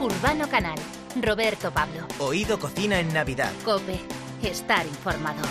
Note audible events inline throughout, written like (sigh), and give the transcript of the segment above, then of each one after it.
Urbano Canal, Roberto Pablo. Oído Cocina en Navidad. Cope, estar informado.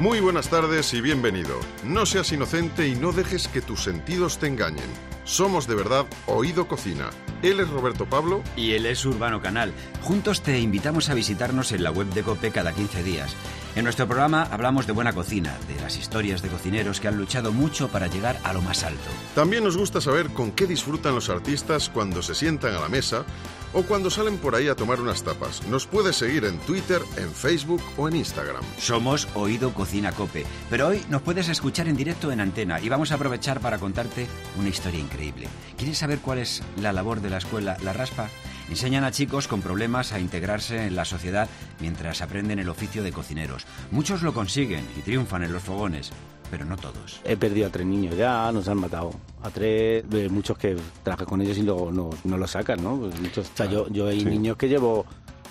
Muy buenas tardes y bienvenido. No seas inocente y no dejes que tus sentidos te engañen. Somos de verdad Oído Cocina. Él es Roberto Pablo. Y él es Urbano Canal. Juntos te invitamos a visitarnos en la web de Cope cada 15 días. En nuestro programa hablamos de buena cocina, de las historias de cocineros que han luchado mucho para llegar a lo más alto. También nos gusta saber con qué disfrutan los artistas cuando se sientan a la mesa o cuando salen por ahí a tomar unas tapas. Nos puedes seguir en Twitter, en Facebook o en Instagram. Somos Oído Cocina Cope, pero hoy nos puedes escuchar en directo en antena y vamos a aprovechar para contarte una historia increíble. ¿Quieres saber cuál es la labor de la escuela La Raspa? Enseñan a chicos con problemas a integrarse en la sociedad mientras aprenden el oficio de cocineros. Muchos lo consiguen y triunfan en los fogones, pero no todos. He perdido a tres niños ya, nos han matado. A tres, de muchos que trabajé con ellos y luego no, no lo sacan, ¿no? Pues muchos, o sea, yo, yo hay niños que llevo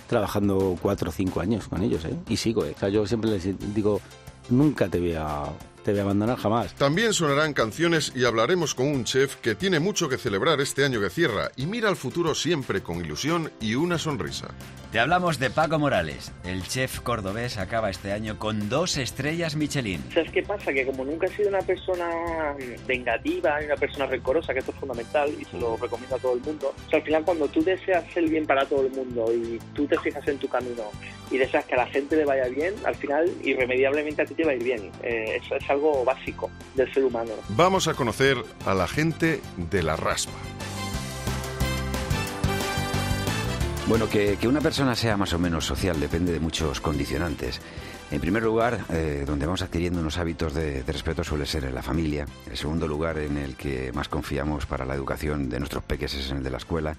trabajando cuatro o cinco años con ellos, ¿eh? Y sigo, ¿eh? O sea, yo siempre les digo, nunca te voy a te voy a abandonar jamás. También sonarán canciones y hablaremos con un chef que tiene mucho que celebrar este año que cierra y mira al futuro siempre con ilusión y una sonrisa. Te hablamos de Paco Morales. El chef cordobés acaba este año con dos estrellas Michelin. ¿Sabes qué pasa? Que como nunca he sido una persona vengativa y una persona rencorosa, que esto es fundamental y se lo recomiendo a todo el mundo, o sea, al final cuando tú deseas el bien para todo el mundo y tú te fijas en tu camino y deseas que a la gente le vaya bien, al final irremediablemente a ti te va a ir bien. Eh, eso es algo básico del ser humano. Vamos a conocer a la gente de la raspa. Bueno, que, que, una persona sea más o menos social depende de muchos condicionantes. En primer lugar, eh, donde vamos adquiriendo unos hábitos de, de, respeto suele ser en la familia. En segundo lugar, en el que más confiamos para la educación de nuestros peques es en el de la escuela.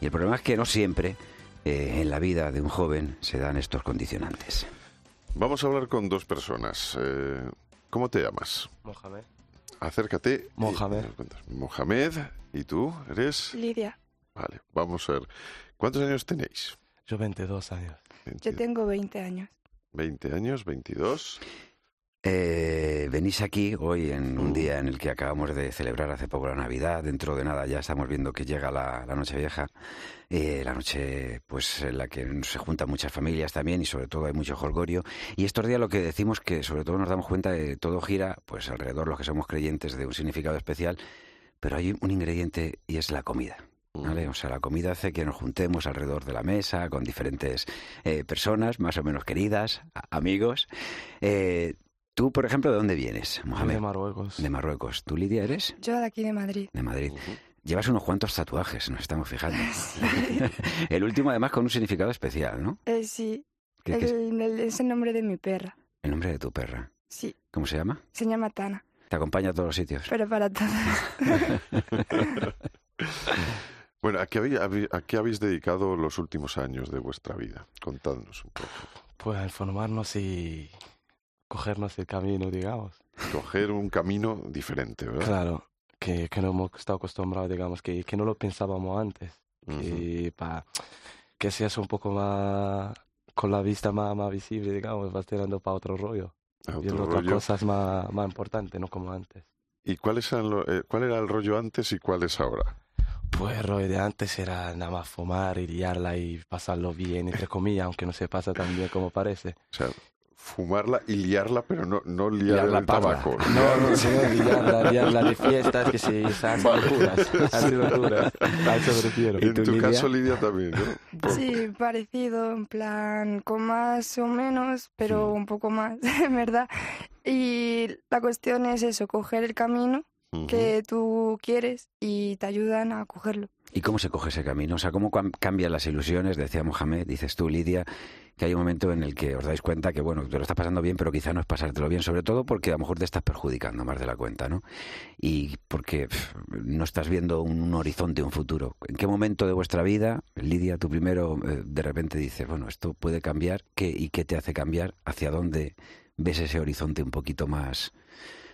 Y el problema es que no siempre eh, en la vida de un joven se dan estos condicionantes. Vamos a hablar con dos personas. Eh, ¿Cómo te llamas? Mohamed. Acércate. Mohamed. Y, Mohamed. ¿Y tú? ¿Eres? Lidia. Vale, vamos a ver. ¿Cuántos años tenéis? Yo 22 años. 20. Yo tengo 20 años. 20 años, 22. Eh, venís aquí hoy en un día en el que acabamos de celebrar hace poco la Navidad. Dentro de nada ya estamos viendo que llega la, la noche vieja. Eh, la noche pues en la que se juntan muchas familias también y sobre todo hay mucho holgorio. Y estos días lo que decimos que sobre todo nos damos cuenta de todo gira pues alrededor los que somos creyentes de un significado especial, pero hay un ingrediente y es la comida. ¿Vale? O sea, la comida hace que nos juntemos alrededor de la mesa con diferentes eh, personas, más o menos queridas, amigos. Eh, Tú, por ejemplo, ¿de dónde vienes, Mohamed? De Marruecos. De Marruecos. ¿Tú, Lidia, eres? Yo de aquí, de Madrid. De Madrid. Uh -huh. Llevas unos cuantos tatuajes, nos estamos fijando. (laughs) Sí. (laughs) el último, además, con un significado especial, ¿no? Eh, sí. ¿Qué, el, qué es? es el nombre de mi perra. ¿El nombre de tu perra? Sí. ¿Cómo se llama? Se llama Tana. ¿Te acompaña a todos los sitios? Pero para todos. (laughs) bueno, ¿a qué, habéis, ¿a qué habéis dedicado los últimos años de vuestra vida? Contadnos un poco. Pues a informarnos y cogernos el camino, digamos. Coger un camino diferente, ¿verdad? Claro, que, que no hemos estado acostumbrados, digamos, que, que no lo pensábamos antes. Uh -huh. Que, pa, que seas un poco más, con la vista más, más visible, digamos, vas tirando para otro rollo. Otro y otras cosas más, más importantes, no como antes. ¿Y cuál, es el, eh, cuál era el rollo antes y cuál es ahora? Pues el rollo de antes era nada más fumar y liarla y pasarlo bien, entre comillas, aunque no se pasa tan bien como parece. O sea, fumarla y liarla, pero no, no liar, liar el tabaco. (laughs) No, no, no, liarla, liarla de fiestas que se hacen locuras, hacen locuras, a eso me refiero. En tu Lidia? caso, Lidia, también, ¿no? Sí, parecido, en plan, con más o menos, pero sí. un poco más, (laughs) en verdad. Y la cuestión es eso, coger el camino uh -huh. que tú quieres y te ayudan a cogerlo. ¿Y cómo se coge ese camino? O sea, ¿cómo cambian las ilusiones? Decía Mohamed, dices tú, Lidia, que hay un momento en el que os dais cuenta que, bueno, te lo estás pasando bien, pero quizá no es pasártelo bien, sobre todo porque a lo mejor te estás perjudicando más de la cuenta, ¿no? Y porque pff, no estás viendo un, un, horizonte, un futuro. ¿En qué momento de vuestra vida, Lidia, tú primero eh, de repente dices, bueno, esto puede cambiar, ¿qué, ¿y qué te hace cambiar? ¿Hacia dónde ves ese horizonte un poquito más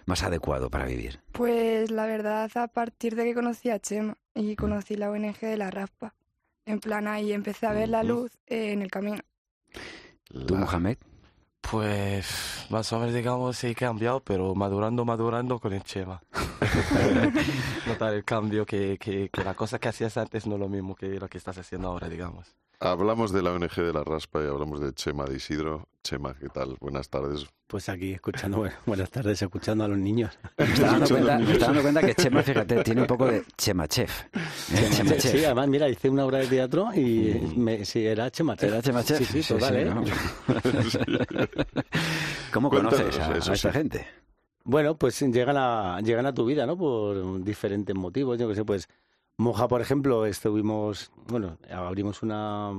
más adecuado para vivir? Pues la verdad, a partir de que conocí a Chema y conocí la ONG de la Raspa. En plan, ahí empecé a ver la luz eh, en el camino. ¿Tú, Mohamed? Pues más o menos, digamos, sí he cambiado, pero madurando, madurando con el Chema. (laughs) Notar el cambio, que, que, que la cosa que hacías antes no es lo mismo que lo que estás haciendo ahora, digamos. Hablamos de la ONG de la Raspa y hablamos de Chema de Isidro. Chema, ¿qué tal? Buenas tardes. Pues aquí escuchando, bueno, (laughs) buenas tardes, escuchando a los niños. (laughs) Me está, dando cuenta, me está dando cuenta que Chema, fíjate, tiene un poco de Chema Chef. Chema Sí, además, mira, hice una obra de teatro y me, sí, era Chema Chef. ¿Era Chema Chef? Sí, sí, total, ¿eh? ¿no? (laughs) ¿Cómo Cuéntanos conoces a, eso, a esta sí. gente? Bueno, pues llegan a, llegan a tu vida, ¿no? Por diferentes motivos. Yo que sé, pues Moja, por ejemplo, estuvimos, bueno, abrimos una,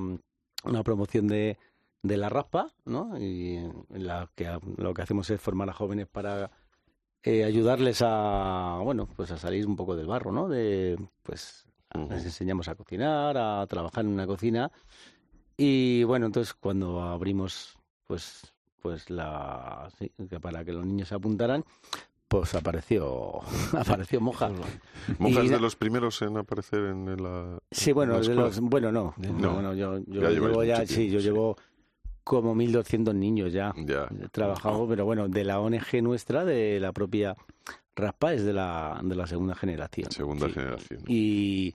una promoción de, de la raspa, ¿no? Y en la que lo que hacemos es formar a jóvenes para eh, ayudarles a, bueno, pues a salir un poco del barro, ¿no? De, pues les enseñamos a cocinar, a trabajar en una cocina. Y bueno, entonces cuando abrimos, pues, pues la, sí, que para que los niños se apuntaran, pues apareció, (laughs) apareció Moja. ¿Moja es de los primeros en aparecer en, la. Sí, en bueno, la de los, bueno, no, No. no, bueno, yo, yo Ya llevo ya, sí, tiempo, yo sí. llevo como 1.200 niños ya Ya. trabajado, pero bueno, de la ONG nuestra, de la propia Raspa, es de la, de la segunda generación. Segunda sí. generación. Y,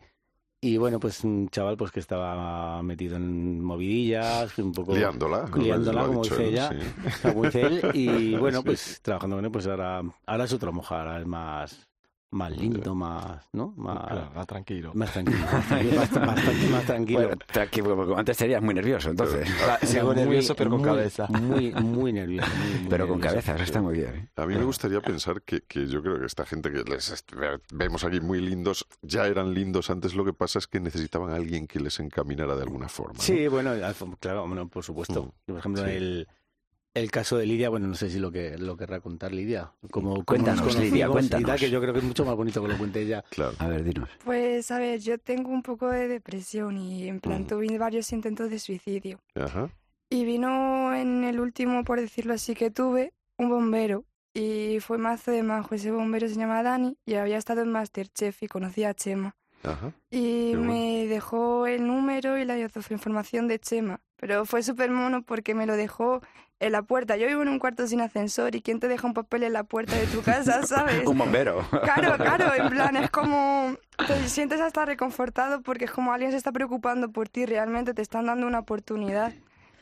y bueno, pues un chaval pues que estaba metido en movidillas, un poco Liándola. como liándola, como dice él, ella, sí. como dice él, y (laughs) bueno, pues trabajando con él, pues ahora, ahora es otro mojar, ahora es más, más lindo, más, ¿no? Más, Claro, más tranquilo, más tranquilo, bastante, bastante más tranquilo. Bueno, tranquilo, porque antes serías muy nervioso, entonces. Sigo nervioso, pero con muy, cabeza. Muy, muy nervioso. muy, muy Pero con nervioso. cabeza, eso está muy bien. ¿eh? A mí me gustaría pensar que, que yo creo que esta gente que les vemos aquí muy lindos, ya eran lindos antes, lo que pasa es que necesitaban a alguien que les encaminara de alguna forma. ¿no? Sí, bueno, claro, bueno, por supuesto. Mm, Por ejemplo, sí. el, el caso de Lidia, bueno, no sé si lo que lo querrá contar Lidia. Como, nos conocimos Lidia, cuéntanos. que yo creo que es mucho más bonito que lo cuente ella. Claro. A ver, dinos. Pues a ver, yo tengo un poco de depresión y en plan Mm. tuve varios intentos de suicidio. Ajá. Y vino en el último, por decirlo así, que tuve, un bombero. Y fue mazo de majo. Ese bombero se llama Dani y había estado en Masterchef y conocía a Chema. Ajá. Y bueno. me dejó el número y la información de Chema. Pero fue súper mono porque me lo dejó en la puerta. Yo vivo en un cuarto sin ascensor y ¿quién te deja un papel en la puerta de tu (laughs) casa, sabes? Un bombero. Claro, claro, en plan, es como (laughs) te sientes hasta reconfortado porque es como alguien se está preocupando por ti, realmente te están dando una oportunidad.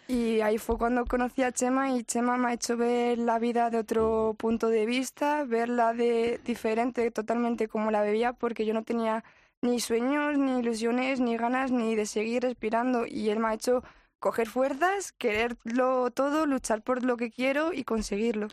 Y ahí fue cuando conocí a Chema y Chema me ha hecho ver la vida de otro punto de vista, verla de diferente totalmente como la veía porque yo no tenía ni sueños, ni ilusiones, ni ganas, ni de seguir respirando y él me ha hecho coger fuerzas, quererlo todo, luchar por lo que quiero y conseguirlo.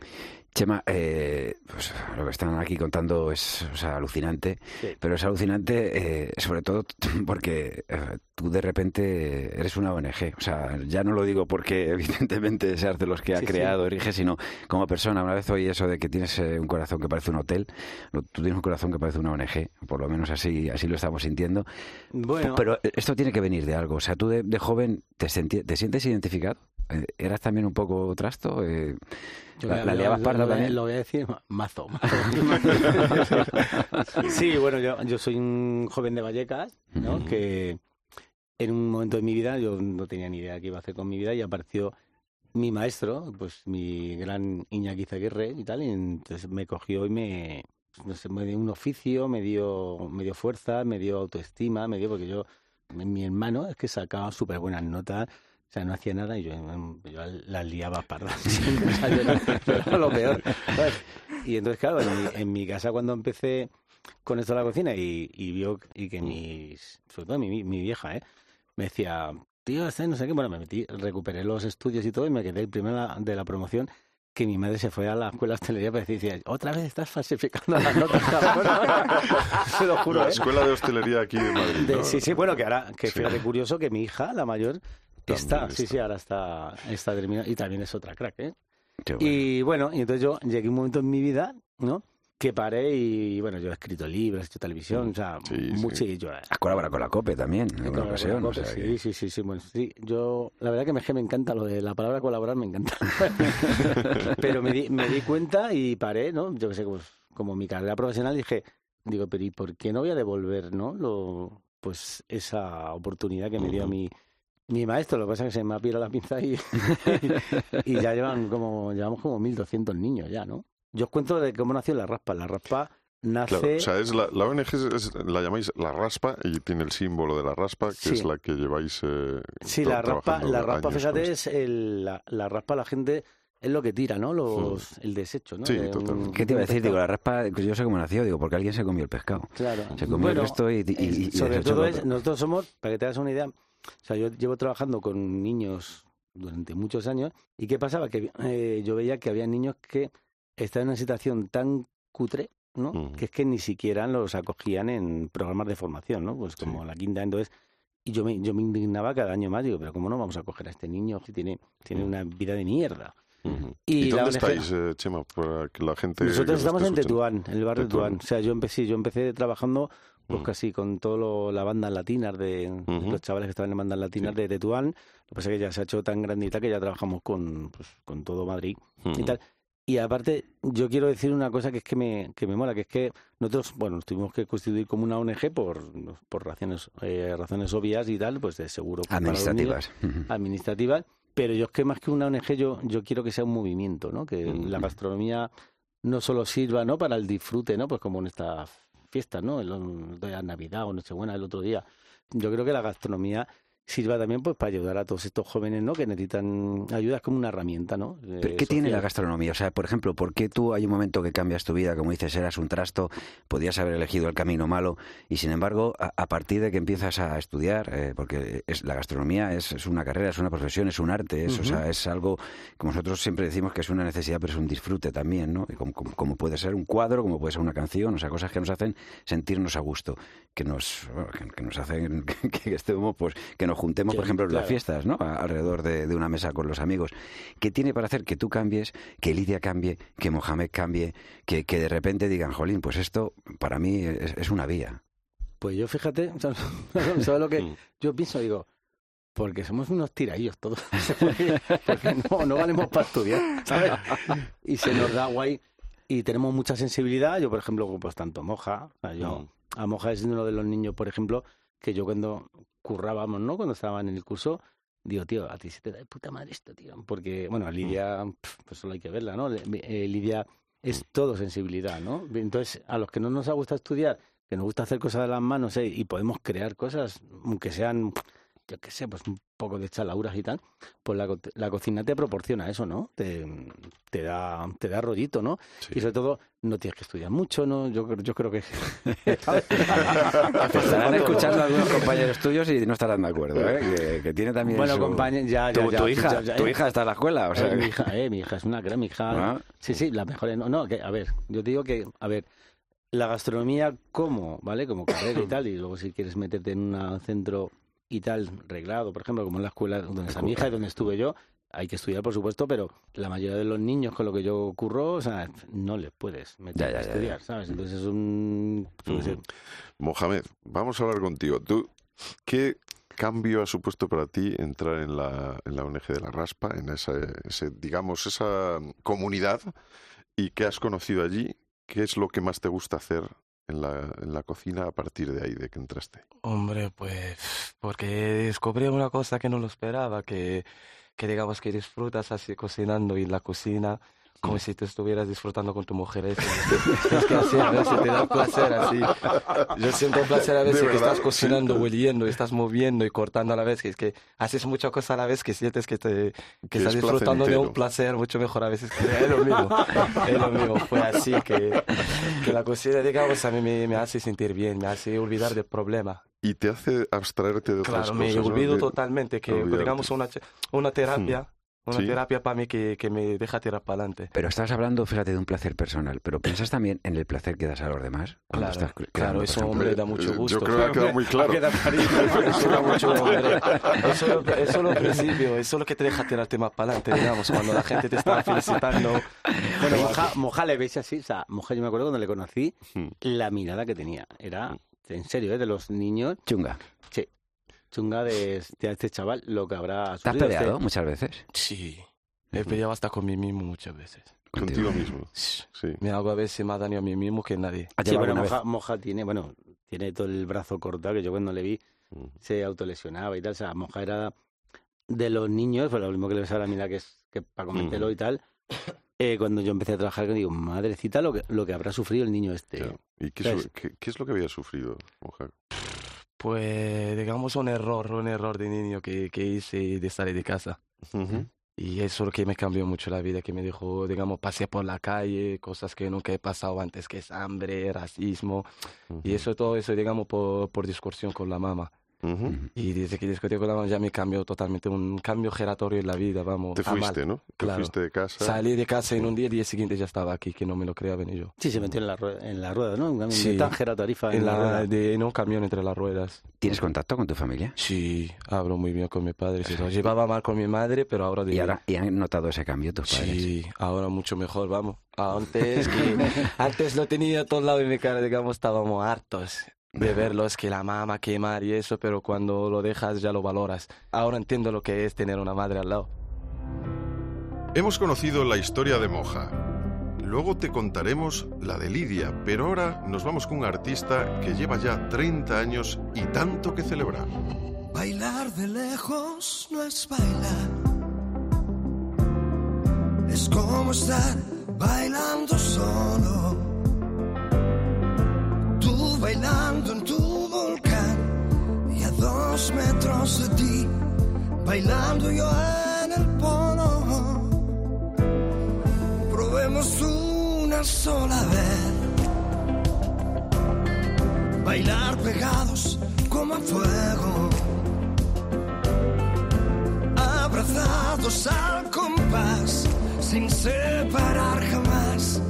Chema, eh, pues, lo que están aquí contando es o sea, alucinante, Sí. pero es alucinante eh, sobre todo (laughs) porque eh, tú de repente eres una ONG. O sea, ya no lo digo porque (laughs) evidentemente seas de los que ha Sí, sí. creado, erige, sino como persona. Una vez oí eso de que tienes un corazón que parece un hotel, tú tienes un corazón que parece una ONG, por lo menos así, así lo estamos sintiendo. Bueno, Pero esto tiene que venir de algo. O sea, tú de, de joven te, senti- te sientes identificado. Eh, ¿Eras también un poco trasto? Eh, Yo la, la liabas lo- parda también? Lo voy a decir ma- mazo. mazo. (laughs) sí, bueno, yo, yo soy un joven de Vallecas, ¿no? Que en un momento de mi vida yo no tenía ni idea de qué iba a hacer con mi vida y apareció mi maestro, pues mi gran Iñaki Zaguirre y tal, y entonces me cogió y me, no sé, me dio un oficio, me dio, me dio fuerza, me dio autoestima, me dio, porque yo, mi hermano es que sacaba súper buenas notas, o sea, no hacía nada y yo, yo las liaba pardas. (laughs) (laughs) o lo peor. Y entonces, claro, en mi, en mi casa cuando empecé con esto de la cocina y, y vio y que mis, sobre todo mi, mi vieja, ¿eh? me decía, tío, este no sé qué, bueno, me metí, recuperé los estudios y todo y me quedé el primero de la promoción que mi madre se fue a la escuela de hostelería para decir, otra vez estás falsificando las notas, cabrón". (laughs) Se lo juro, La ¿eh? escuela de hostelería aquí de Madrid. De- ¿no? sí, sí, bueno, que ahora, que Sí. fíjate curioso que mi hija, la mayor, está, sí, sí, ahora está, está terminada y también es otra crack, ¿eh? Qué bueno. Y bueno, y entonces yo llegué a un momento en mi vida, ¿no? Que paré y bueno, yo he escrito libros, he hecho televisión, o sea, Sí, sí. mucho y yo... Has colaborado con la COPE también, en alguna ocasión. o sea COPE, que- sí, sí, sí, sí, bueno, sí, yo, la verdad que me, que me encanta lo de la palabra colaborar, me encanta. (laughs) pero me di, me di cuenta y paré, ¿no? Yo que sé, pues, como mi carrera profesional dije, digo, pero ¿y por qué no voy a devolver, no? Lo, pues esa oportunidad que me dio mi, mi maestro, lo que pasa es que se me ha pirado la pinza y, (laughs) y ya llevan como, llevamos como 1.200 niños ya, ¿no? Yo os cuento de cómo nació la raspa. La raspa nace... Claro, o sea, es la, la ONG es- es- la llamáis la raspa y tiene el símbolo de la raspa, que Sí. es la que lleváis. eh, Sí, la raspa, la raspa fíjate, es el, la, la raspa la gente es lo que tira, ¿no? Los, El desecho, ¿no? Sí, De un-. ¿Qué te iba a decir? Digo, la raspa, pues yo sé cómo nació, digo, porque alguien se comió el pescado. Claro. Se comió Bueno, el resto y, y- y- y sobre todo es, otro. nosotros somos, para que te hagas una idea, o sea, yo llevo trabajando con niños durante muchos años y qué pasaba que eh, yo veía que había niños que estaban en una situación tan cutre, ¿no? Mm. Que es que ni siquiera los acogían en programas de formación, ¿no? Pues como la quinta, entonces y yo me, yo me indignaba cada año más, digo, pero ¿cómo no vamos a coger a este niño que tiene, tiene Mm. una vida de mierda? Ujú. Y ¿Y, la dónde ONG estáis, eh, Chema? Para que la gente. Nosotros nos estamos en Tetuán, en el barrio de Tetuán. O sea, yo empecé, yo empecé trabajando pues casi con todas las bandas latinas de Ujú. los chavales que estaban en bandas latinas Sí. de Tetuán. Lo que pasa es que ya se ha hecho tan grandita que ya trabajamos con, pues, con todo Madrid y tal. Y aparte, yo quiero decir una cosa que es que me, que me mola, que es que nosotros, bueno, nos tuvimos que constituir como una ONG por, por razones, eh, razones obvias y tal, pues de seguro. Administrativas. Ujú. administrativas, pero yo es que más que una ONG yo, yo quiero que sea un movimiento, ¿no? Que Mm. la gastronomía no solo sirva, ¿no? Para el disfrute, ¿no? Pues como en estas fiestas, ¿no? El, de la Navidad o Nochebuena el otro día. Yo creo que la gastronomía sirva también pues para ayudar a todos estos jóvenes, ¿no? Que necesitan ayuda, es como una herramienta, ¿no? Eh, ¿Pero qué tiene la gastronomía? O sea, por ejemplo, ¿por qué tú hay un momento que cambias tu vida, como dices, eras un trasto, podías haber elegido el camino malo, y sin embargo, a, a partir de que empiezas a estudiar, eh, porque es, la gastronomía es, es una carrera, es una profesión, es un arte, es, o sea, es algo, como nosotros siempre decimos que es una necesidad, pero es un disfrute también, ¿no? Y como, como- como puede ser un cuadro, como puede ser una canción, o sea, cosas que nos hacen sentirnos a gusto, que nos, bueno, que, que nos hacen (laughs) que estemos, pues, que nos juntemos, por ejemplo, en las fiestas, ¿no? A- alrededor de, de una mesa con los amigos. ¿Qué tiene para hacer que tú cambies, que Lidia cambie, que Mohamed cambie, que, que de repente digan, jolín, pues esto para mí es, es una vía? Pues yo fíjate, ¿sabes (laughs) ¿sabes lo que Mm. yo pienso? Digo, porque somos unos tiradillos todos. (laughs) porque no, no valemos para estudiar, ¿sabes? Y se nos da guay y tenemos mucha sensibilidad. Yo, por ejemplo, pues tanto Moja, yo, Mm. a Moja es uno de los niños, por ejemplo, que yo cuando currábamos, ¿no? Cuando estaban en el curso, digo, tío, a ti se te da de puta madre esto, tío. Porque, bueno, a Lidia, pues solo hay que verla, ¿no? Eh, Lidia es todo sensibilidad, ¿no? Entonces, a los que no nos ha gustado estudiar, que nos gusta hacer cosas de las manos eh, y podemos crear cosas, aunque sean, yo qué sé, pues un poco de chalauras y tal, pues la, co- la cocina te proporciona eso, ¿no? Te, te da te da rollito, ¿no? Sí. Y sobre todo, no tienes que estudiar mucho, ¿no? Yo, creo- yo creo que... (laughs) (laughs) Estarán escuchando a algunos compañeros tuyos y no estarán de acuerdo, ¿eh? Que, que tiene también Bueno, su- compañeros, ya, Tu, ya, ya, tu hija, ya, ya, tu eh. hija está en la escuela, o sea, Eh, mi que- hija, eh, mi hija es una mi hija. Ah. Sí, sí, la mejor. No, no, que, a ver, yo te digo que, a ver, la gastronomía como, ¿vale? Como carrera y tal, y luego si quieres meterte en un centro y tal, reglado, por ejemplo, como en la escuela donde está mi hija y donde estuve yo, hay que estudiar, por supuesto, pero la mayoría de los niños con lo que yo curro, o sea, no les puedes meter Ya, ya, a estudiar, ya. ¿sabes? Entonces es un... Ujú. Mohamed, vamos a hablar contigo. ¿Tú qué cambio ha supuesto para ti entrar en la, en la ONG de la Raspa, en esa, ese, digamos, esa comunidad y qué has conocido allí? ¿Qué es lo que más te gusta hacer en la, en la cocina a partir de ahí, de que entraste? Hombre, pues porque descubrí una cosa que no lo esperaba, que, que digamos que disfrutas así cocinando y la cocina como si te estuvieras disfrutando con tu mujer. Es, es que así a veces te da placer así. Yo siento placer a veces De que estás cocinando, (laughs) hueliendo, estás moviendo y cortando a la vez, que es que haces muchas cosas a la vez que sientes que, te, que, Que estás es disfrutando de placentero. un placer mucho mejor a veces. Que es lo mismo, (laughs) es lo mismo. Fue así que, que la cocina, digamos, a mí me, me hace sentir bien, me hace olvidar del problema. Y te hace abstraerte de otras Claro, cosas. me ¿no? olvido De- totalmente que, olvidarte. digamos, una, una terapia, una Sí. terapia para mí que, que me deja tirar para adelante. Pero estás hablando, fíjate, de un placer personal, pero piensas también en el placer que das a los demás. cuando Claro, estás claro, eso, hombre, da mucho Eh, gusto. Yo creo que ha quedado muy claro. (laughs) (laughs) Eso da mucho. Eso, es lo- eso es lo principio, eso es lo que te deja tirarte más para adelante, digamos, cuando la gente te está (laughs) felicitando. Bueno, Moja, Moja le veis así, o sea, Moja yo me acuerdo cuando le conocí, Hmm. la mirada que tenía, era, en serio, ¿eh? de los niños, Chunga. che, chunga de, de este chaval, lo que habrá ¿Te has sufrido. peleado Este- muchas veces? Sí, he peleado hasta con mí mismo muchas veces. Contigo mismo. Sí. Me hago a veces más daño a mí mismo que nadie. ¿Has Sí, llevado bueno, alguna vez? Moja, Moja tiene, bueno, tiene todo el brazo cortado, que yo cuando le vi se autolesionaba y tal, o sea, Moja era de los niños, pues lo mismo que le ves ahora, mira, que es que para comérselo Ujú. y tal, eh, cuando yo empecé a trabajar, digo, madrecita, lo que, lo que habrá sufrido el niño este. ¿Y qué, es lo que había sufrido, Moja? Pues, digamos, un error, un error de niño que, que hice de salir de casa. Y eso es lo que me cambió mucho la vida, que me dejó, digamos, pasear por la calle, cosas que nunca he pasado antes, que es hambre, racismo, y eso, todo eso, digamos, por, por discusión con la mamá. Y desde que discutí con la mamá ya me cambió totalmente, un cambio giratorio en la vida, vamos. Te fuiste, ¿no? Te fuiste de casa. Salí de casa en un día, el día siguiente ya estaba aquí, que no me lo creía venir yo. Sí, se metió en la rueda, en la rueda ¿no? Un camión sí, tan giratorio en, la, rueda. De, un camión entre las ruedas. ¿Tienes contacto con tu familia? Sí, hablo muy bien con mi padre. Llevaba mal con mi madre, pero ahora... ¿Y, ahora, ¿Y han notado ese cambio tus padres? Sí, ahora mucho mejor, vamos. Antes, (laughs) que, antes lo tenía a todos lados de mi cara, digamos, estábamos hartos de verlo, es que la mamá quemar y eso, pero cuando lo dejas ya lo valoras. Ahora entiendo lo que es tener una madre al lado. Hemos conocido la historia de Moja. Luego te contaremos la de Lidia, pero ahora nos vamos con un artista que lleva ya 30 años y tanto que celebrar. Bailar de lejos no es bailar. Es como estar bailando solo bailando en tu volcán. Y a dos metros de ti, bailando yo en el polo. Probemos una sola vez, bailar pegados como a fuego, abrazados al compás, sin separar jamás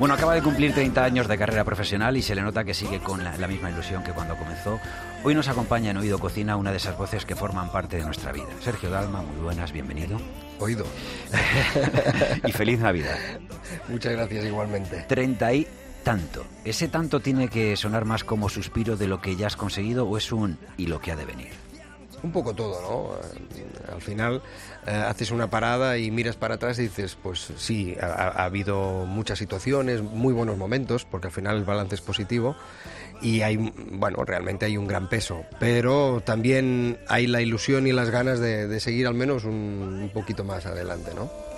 Bueno, acaba de cumplir 30 años de carrera profesional y se le nota que sigue con la, misma ilusión que cuando comenzó. Hoy nos acompaña en Oído Cocina una de esas voces que forman parte de nuestra vida. Sergio Dalma, muy buenas, bienvenido. Oído. (laughs) y feliz Navidad. Muchas gracias igualmente. 30 y tanto. ¿Ese tanto tiene que sonar más como suspiro de lo que ya has conseguido o es un y lo que ha de venir? Un poco todo, ¿no? Al final eh, haces una parada y miras para atrás y dices, pues sí, ha, habido muchas situaciones, muy buenos momentos, porque al final el balance es positivo y hay, bueno, realmente hay un gran peso, pero también hay la ilusión y las ganas de, seguir al menos un, un poquito más adelante, ¿no?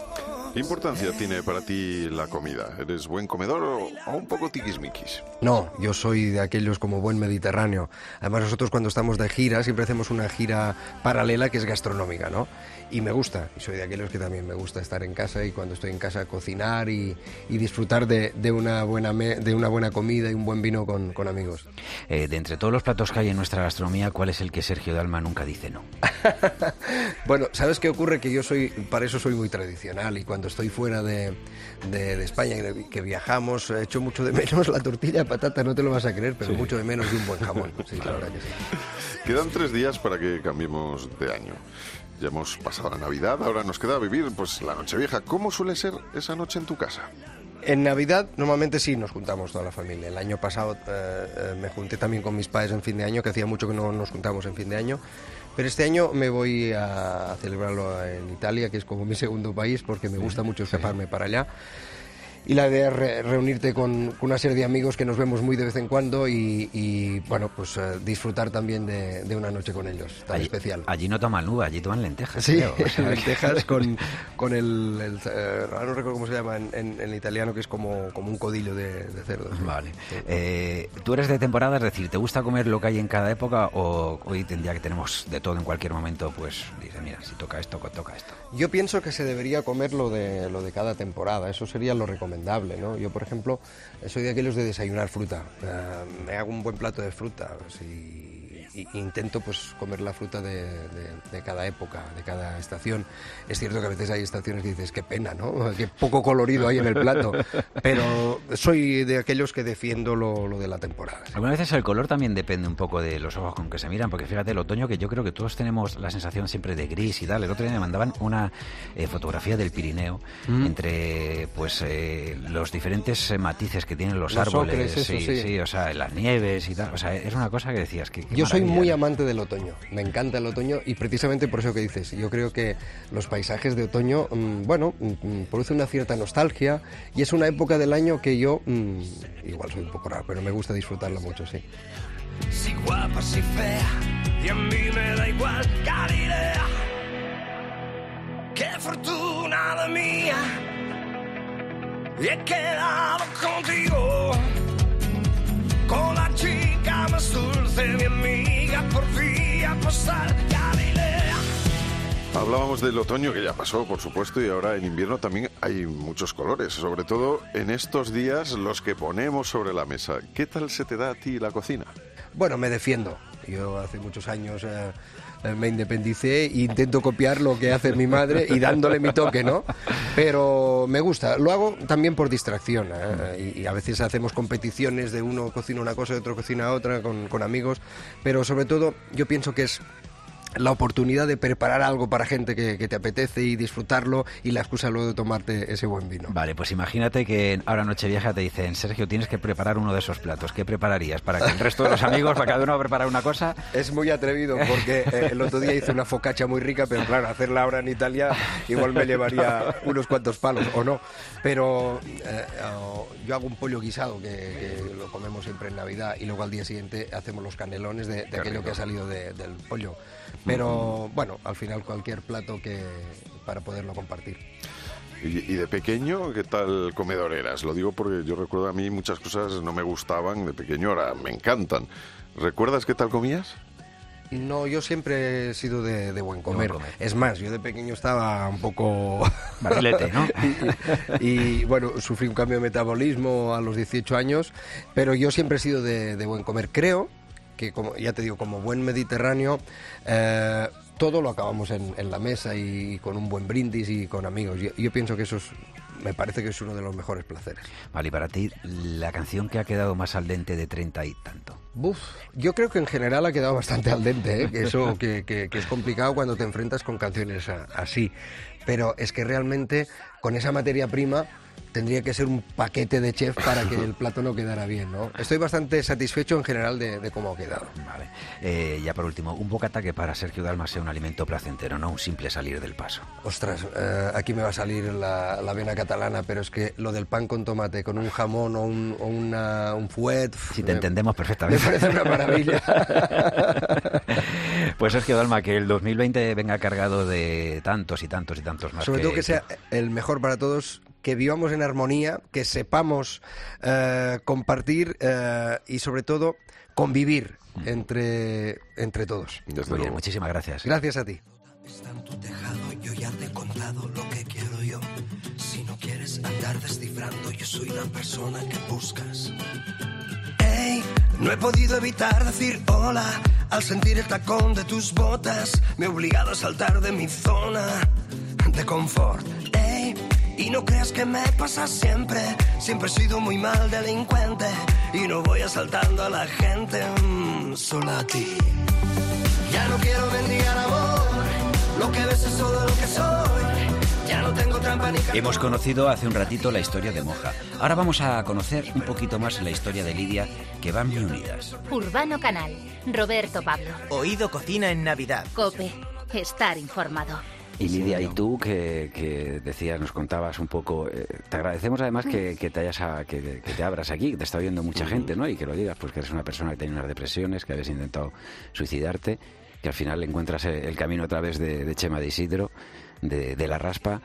¿Qué importancia tiene para ti la comida? ¿Eres buen comedor o, un poco tiquismiquis? No, yo soy de aquellos como buen mediterráneo. Además, nosotros cuando estamos de gira siempre hacemos una gira paralela que es gastronómica, ¿no? Y me gusta. Y soy de aquellos que también me gusta estar en casa y cuando estoy en casa cocinar y, disfrutar de, una buena de una buena comida y un buen vino con, amigos. Eh, de entre todos los platos que hay en nuestra gastronomía, ¿cuál es el que Sergio Dalma nunca dice no? (laughs) bueno, ¿sabes qué ocurre? Que yo soy, para eso soy muy tradicional y cuando estoy fuera de, de, España, que viajamos, he hecho mucho de menos la tortilla de patata, no te lo vas a creer, pero mucho de menos de un buen jamón. Sí, la verdad que sí. Quedan tres días para que cambiemos de año. Ya hemos pasado la Navidad, ahora nos queda vivir pues la Nochevieja. ¿Cómo suele ser esa noche en tu casa? En Navidad normalmente sí nos juntamos toda la familia. El año pasado eh, eh, me junté también con mis padres en fin de año, que hacía mucho que no nos juntamos en fin de año. Pero este año me voy a celebrarlo en Italia, que es como mi (laughs) segundo país, porque me gusta mucho escaparme para allá y la idea es reunirte con, una serie de amigos que nos vemos muy de vez en cuando y, bueno, pues eh, disfrutar también de, una noche con ellos, tan especial. Allí no toman uva, allí toman lentejas. Sí, (laughs) lentejas con, (laughs) con el, eh, no recuerdo cómo se llama en, en, italiano, que es como, como un codillo de, cerdo. Vale. Eh, ¿Tú eres de temporada? Es decir, ¿te gusta comer lo que hay en cada época o hoy tendría que tenemos de todo en cualquier momento? Pues dice, mira, si toca esto, toca esto. Yo pienso que se debería comer lo de, lo de cada temporada, eso sería lo recomendable Yo, por ejemplo, soy de aquellos de desayunar fruta. Eh, me hago un buen plato de fruta. Intento pues comer la fruta de, cada época, de cada estación. Es cierto que a veces hay estaciones que dices, qué pena, ¿no? (laughs) Qué poco colorido hay en el plato. Pero soy de aquellos que defiendo lo, de la temporada. Algunas veces el color también depende un poco de los ojos con que se miran, porque fíjate, el otoño que yo creo que todos tenemos la sensación siempre de gris y tal. El otro día me mandaban una eh, fotografía del Pirineo mm. entre pues eh, los diferentes eh, matices que tienen los, árboles. sí, sí. o sea, las nieves y tal. O sea, es una cosa que decías que... Yo soy muy amante del otoño, me encanta el otoño y precisamente por eso que dices, yo creo que los paisajes de otoño, mm, bueno, mm, mm, producen una cierta nostalgia y es una época del año que yo, igual soy un poco raro, pero me gusta disfrutarla mucho, sí. si guapa, si fea, y a mí me da igual Galilea. Qué fortuna la mía, y he quedado contigo, Hablábamos del otoño que ya pasó, por supuesto, y ahora en invierno también hay muchos colores, sobre todo en estos días los que ponemos sobre la mesa. ¿Qué tal se te da a ti la cocina? Bueno, me defiendo. Yo hace muchos años eh, eh, me independicé e intento copiar lo que hace mi madre y dándole mi toque, ¿no? Pero me gusta. Lo hago también por distracción. ¿eh? Y, y a veces hacemos competiciones de uno cocina una cosa y otro cocina otra con, con amigos. Pero sobre todo yo pienso que es la oportunidad de preparar algo para gente que, que te apetece y disfrutarlo y la excusa luego de tomarte ese buen vino. Vale, pues imagínate que ahora Nochevieja te dicen, Sergio, tienes que preparar uno de esos platos. ¿Qué prepararías? ¿Para que el resto de los amigos, para cada uno preparar una cosa? Es muy atrevido porque eh, el otro día hice una focaccia muy rica, pero claro, hacerla ahora en Italia igual me llevaría unos cuantos palos o no. Pero eh, yo hago un pollo guisado que, que lo comemos siempre en Navidad y luego al día siguiente hacemos los canelones de, de aquello rico. que ha salido de- del pollo. Pero bueno, al final cualquier plato que para poderlo compartir. Y, y de pequeño, ¿qué tal comedor eras? Lo digo porque yo recuerdo a mí muchas cosas no me gustaban de pequeño, ahora me encantan. ¿Recuerdas qué tal comías? No, yo siempre he sido de, de buen comer. Es más, yo de pequeño estaba un poco... (laughs) Barrilete, ¿no? (laughs) y, y, bueno, sufrí un cambio de metabolismo a los 18 años, pero yo siempre he sido de, de buen comer. Creo que, como ya te digo, como buen mediterráneo, eh, todo lo acabamos en, en la mesa y con un buen brindis y con amigos. Yo, yo pienso que eso es, me parece que es uno de los mejores placeres. Vale, y para ti, la canción que ha quedado más al dente de 30 y tanto. Buf, yo creo que en general ha quedado bastante al dente, ¿eh? que eso que, que- que es complicado cuando te enfrentas con canciones a- así. Pero es que realmente con esa materia prima tendría que ser un paquete de chef para que el plato no quedara bien, ¿no? Estoy bastante satisfecho en general de, de cómo ha quedado. Vale. Eh, ya por último, un bocata que para Sergio Dalma sea un alimento placentero, no un simple salir del paso. Ostras, eh, aquí me va a salir la, la vena catalana, pero es que lo del pan con tomate, con un jamón o un, o una- un fuet... Si te me- entendemos Me perfectamente. parece una maravilla. (laughs) Pues Sergio Dalma, que el 2020 venga cargado de tantos y tantos y tantos más. Sobre todo que sea el mejor para todos, que vivamos en armonía, que sepamos eh, compartir eh, y sobre todo convivir entre, entre todos. Desde Muy bien, muchísimas gracias. Gracias a ti. Está en tu tejado, yo ya te he contado lo que quiero yo. Si no quieres andar descifrando, yo soy la persona que buscas. Ey, no he podido evitar decir hola al sentir el tacón de tus botas. Me he obligado a saltar de mi zona de confort. Y no creas que me pasa siempre. Siempre he sido muy mal delincuente y no voy asaltando a la gente, mm, solo a ti. Ya no quiero mendigar amor, lo que ves es todo lo que soy. Ya no tengo trampa ni. Hemos conocido hace un ratito la historia de Moja. Ahora vamos a conocer un poquito más la historia de Lidia, que van muy unidas. Urbano Canal. Roberto Pablo. Oído cocina en Navidad. Cope. Estar informado. Y Lidia, y tú que, que decías, nos contabas un poco, eh, te agradecemos además que, que te hayas a- que, que te abras aquí, que te está viendo mucha gente, ¿no? Y que lo digas, pues que eres una persona que tiene unas depresiones, que habías intentado suicidarte, que al final encuentras el, el camino a través de, de Chema de Isidro, de, de la raspa.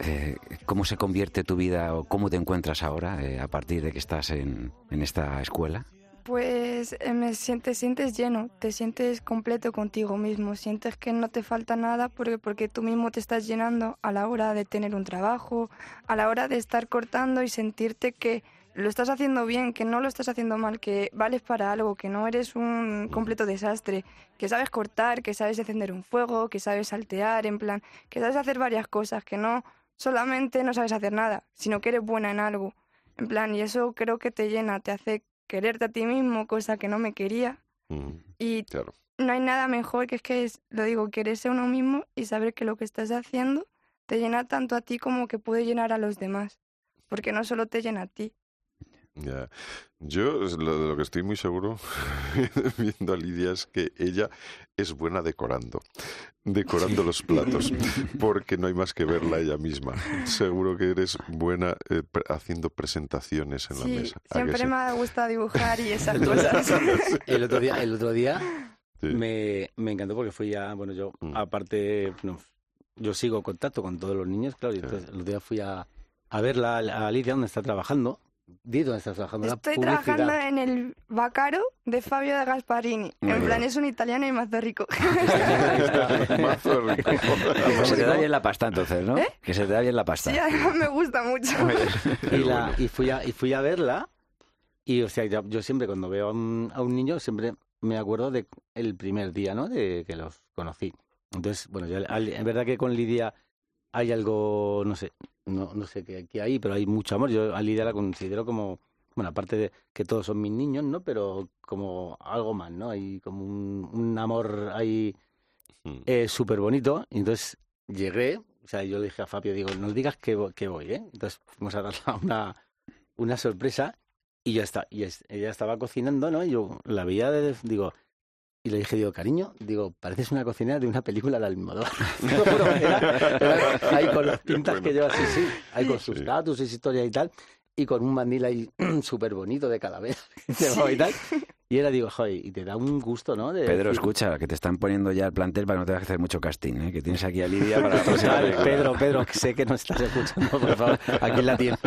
Eh, ¿Cómo se convierte tu vida o cómo te encuentras ahora eh, a partir de que estás en, en esta escuela? Pues eh, me sientes, sientes lleno, te sientes completo contigo mismo, sientes que no te falta nada porque, porque tú mismo te estás llenando a la hora de tener un trabajo, a la hora de estar cortando y sentirte que lo estás haciendo bien, que no lo estás haciendo mal, que vales para algo, que no eres un completo desastre, que sabes cortar, que sabes encender un fuego, que sabes saltear, en plan, que sabes hacer varias cosas, que no solamente no sabes hacer nada, sino que eres buena en algo. En plan, y eso creo que te llena, te hace quererte a ti mismo, cosa que no me quería. Mm, Y claro. no hay nada mejor que es que, es, lo digo, quererse uno mismo y saber que lo que estás haciendo te llena tanto a ti como que puede llenar a los demás. Porque no solo te llena a ti. Ya. Yo lo, de lo que estoy muy seguro (laughs) viendo a Lidia es que ella es buena decorando, decorando los platos, (laughs) porque no hay más que verla ella misma. Seguro que eres buena eh, haciendo presentaciones en la mesa. Siempre me ha gustado dibujar y esas (laughs) cosas. el otro día, el otro día me, me, encantó porque fui ya, bueno, yo mm. aparte, yo sigo en contacto con todos los niños, claro, y entonces el otro día fui a, a verla a Lidia donde está trabajando Di dónde estás trabajando. Estoy trabajando en el Bacaro de Fabio de Gasparini. en plan, es un italiano y mazo rico. (laughs) (laughs) mazo rico. (laughs) Que se te da bien la pasta entonces, ¿no? ¿Eh? Que se te da bien la pasta. Sí, me gusta mucho. y, y, fui a, y fui a verla y, o sea, yo, siempre cuando veo a un, a un, niño siempre me acuerdo de el primer día, ¿no? De que los conocí. Entonces, bueno, yo, es verdad que con Lidia hay algo, no sé, no, no sé qué, qué, hay, pero hay mucho amor. Yo a Lidia la considero como, bueno, aparte de que todos son mis niños, ¿no? Pero como algo más, ¿no? Hay como un, un amor ahí hmm. eh, súper bonito. Y entonces llegué, o sea, yo le dije a Fabio, digo, no digas que, que voy, ¿eh? Entonces fuimos a darle (laughs) una, una sorpresa y ya está. Y ella estaba cocinando, ¿no? Y yo la veía, de, digo, y le dije, digo, cariño, digo, pareces una cocinera de una película de Almodóvar. (laughs) (laughs) ahí con los pintas que lleva, sí, sí, ahí con sus status y historia y tal, y con un mandil ahí (clears throat) súper bonito de calavera (laughs) y tal. Y era, digo, joder, y te da un gusto, ¿no? Pedro, escucha, que te están poniendo ya el plantel para que no te que hacer mucho casting, ¿eh? Que tienes aquí a Lidia (laughs) para... Pedro, Pedro, sé que no estás escuchando, por favor, aquí la tienes.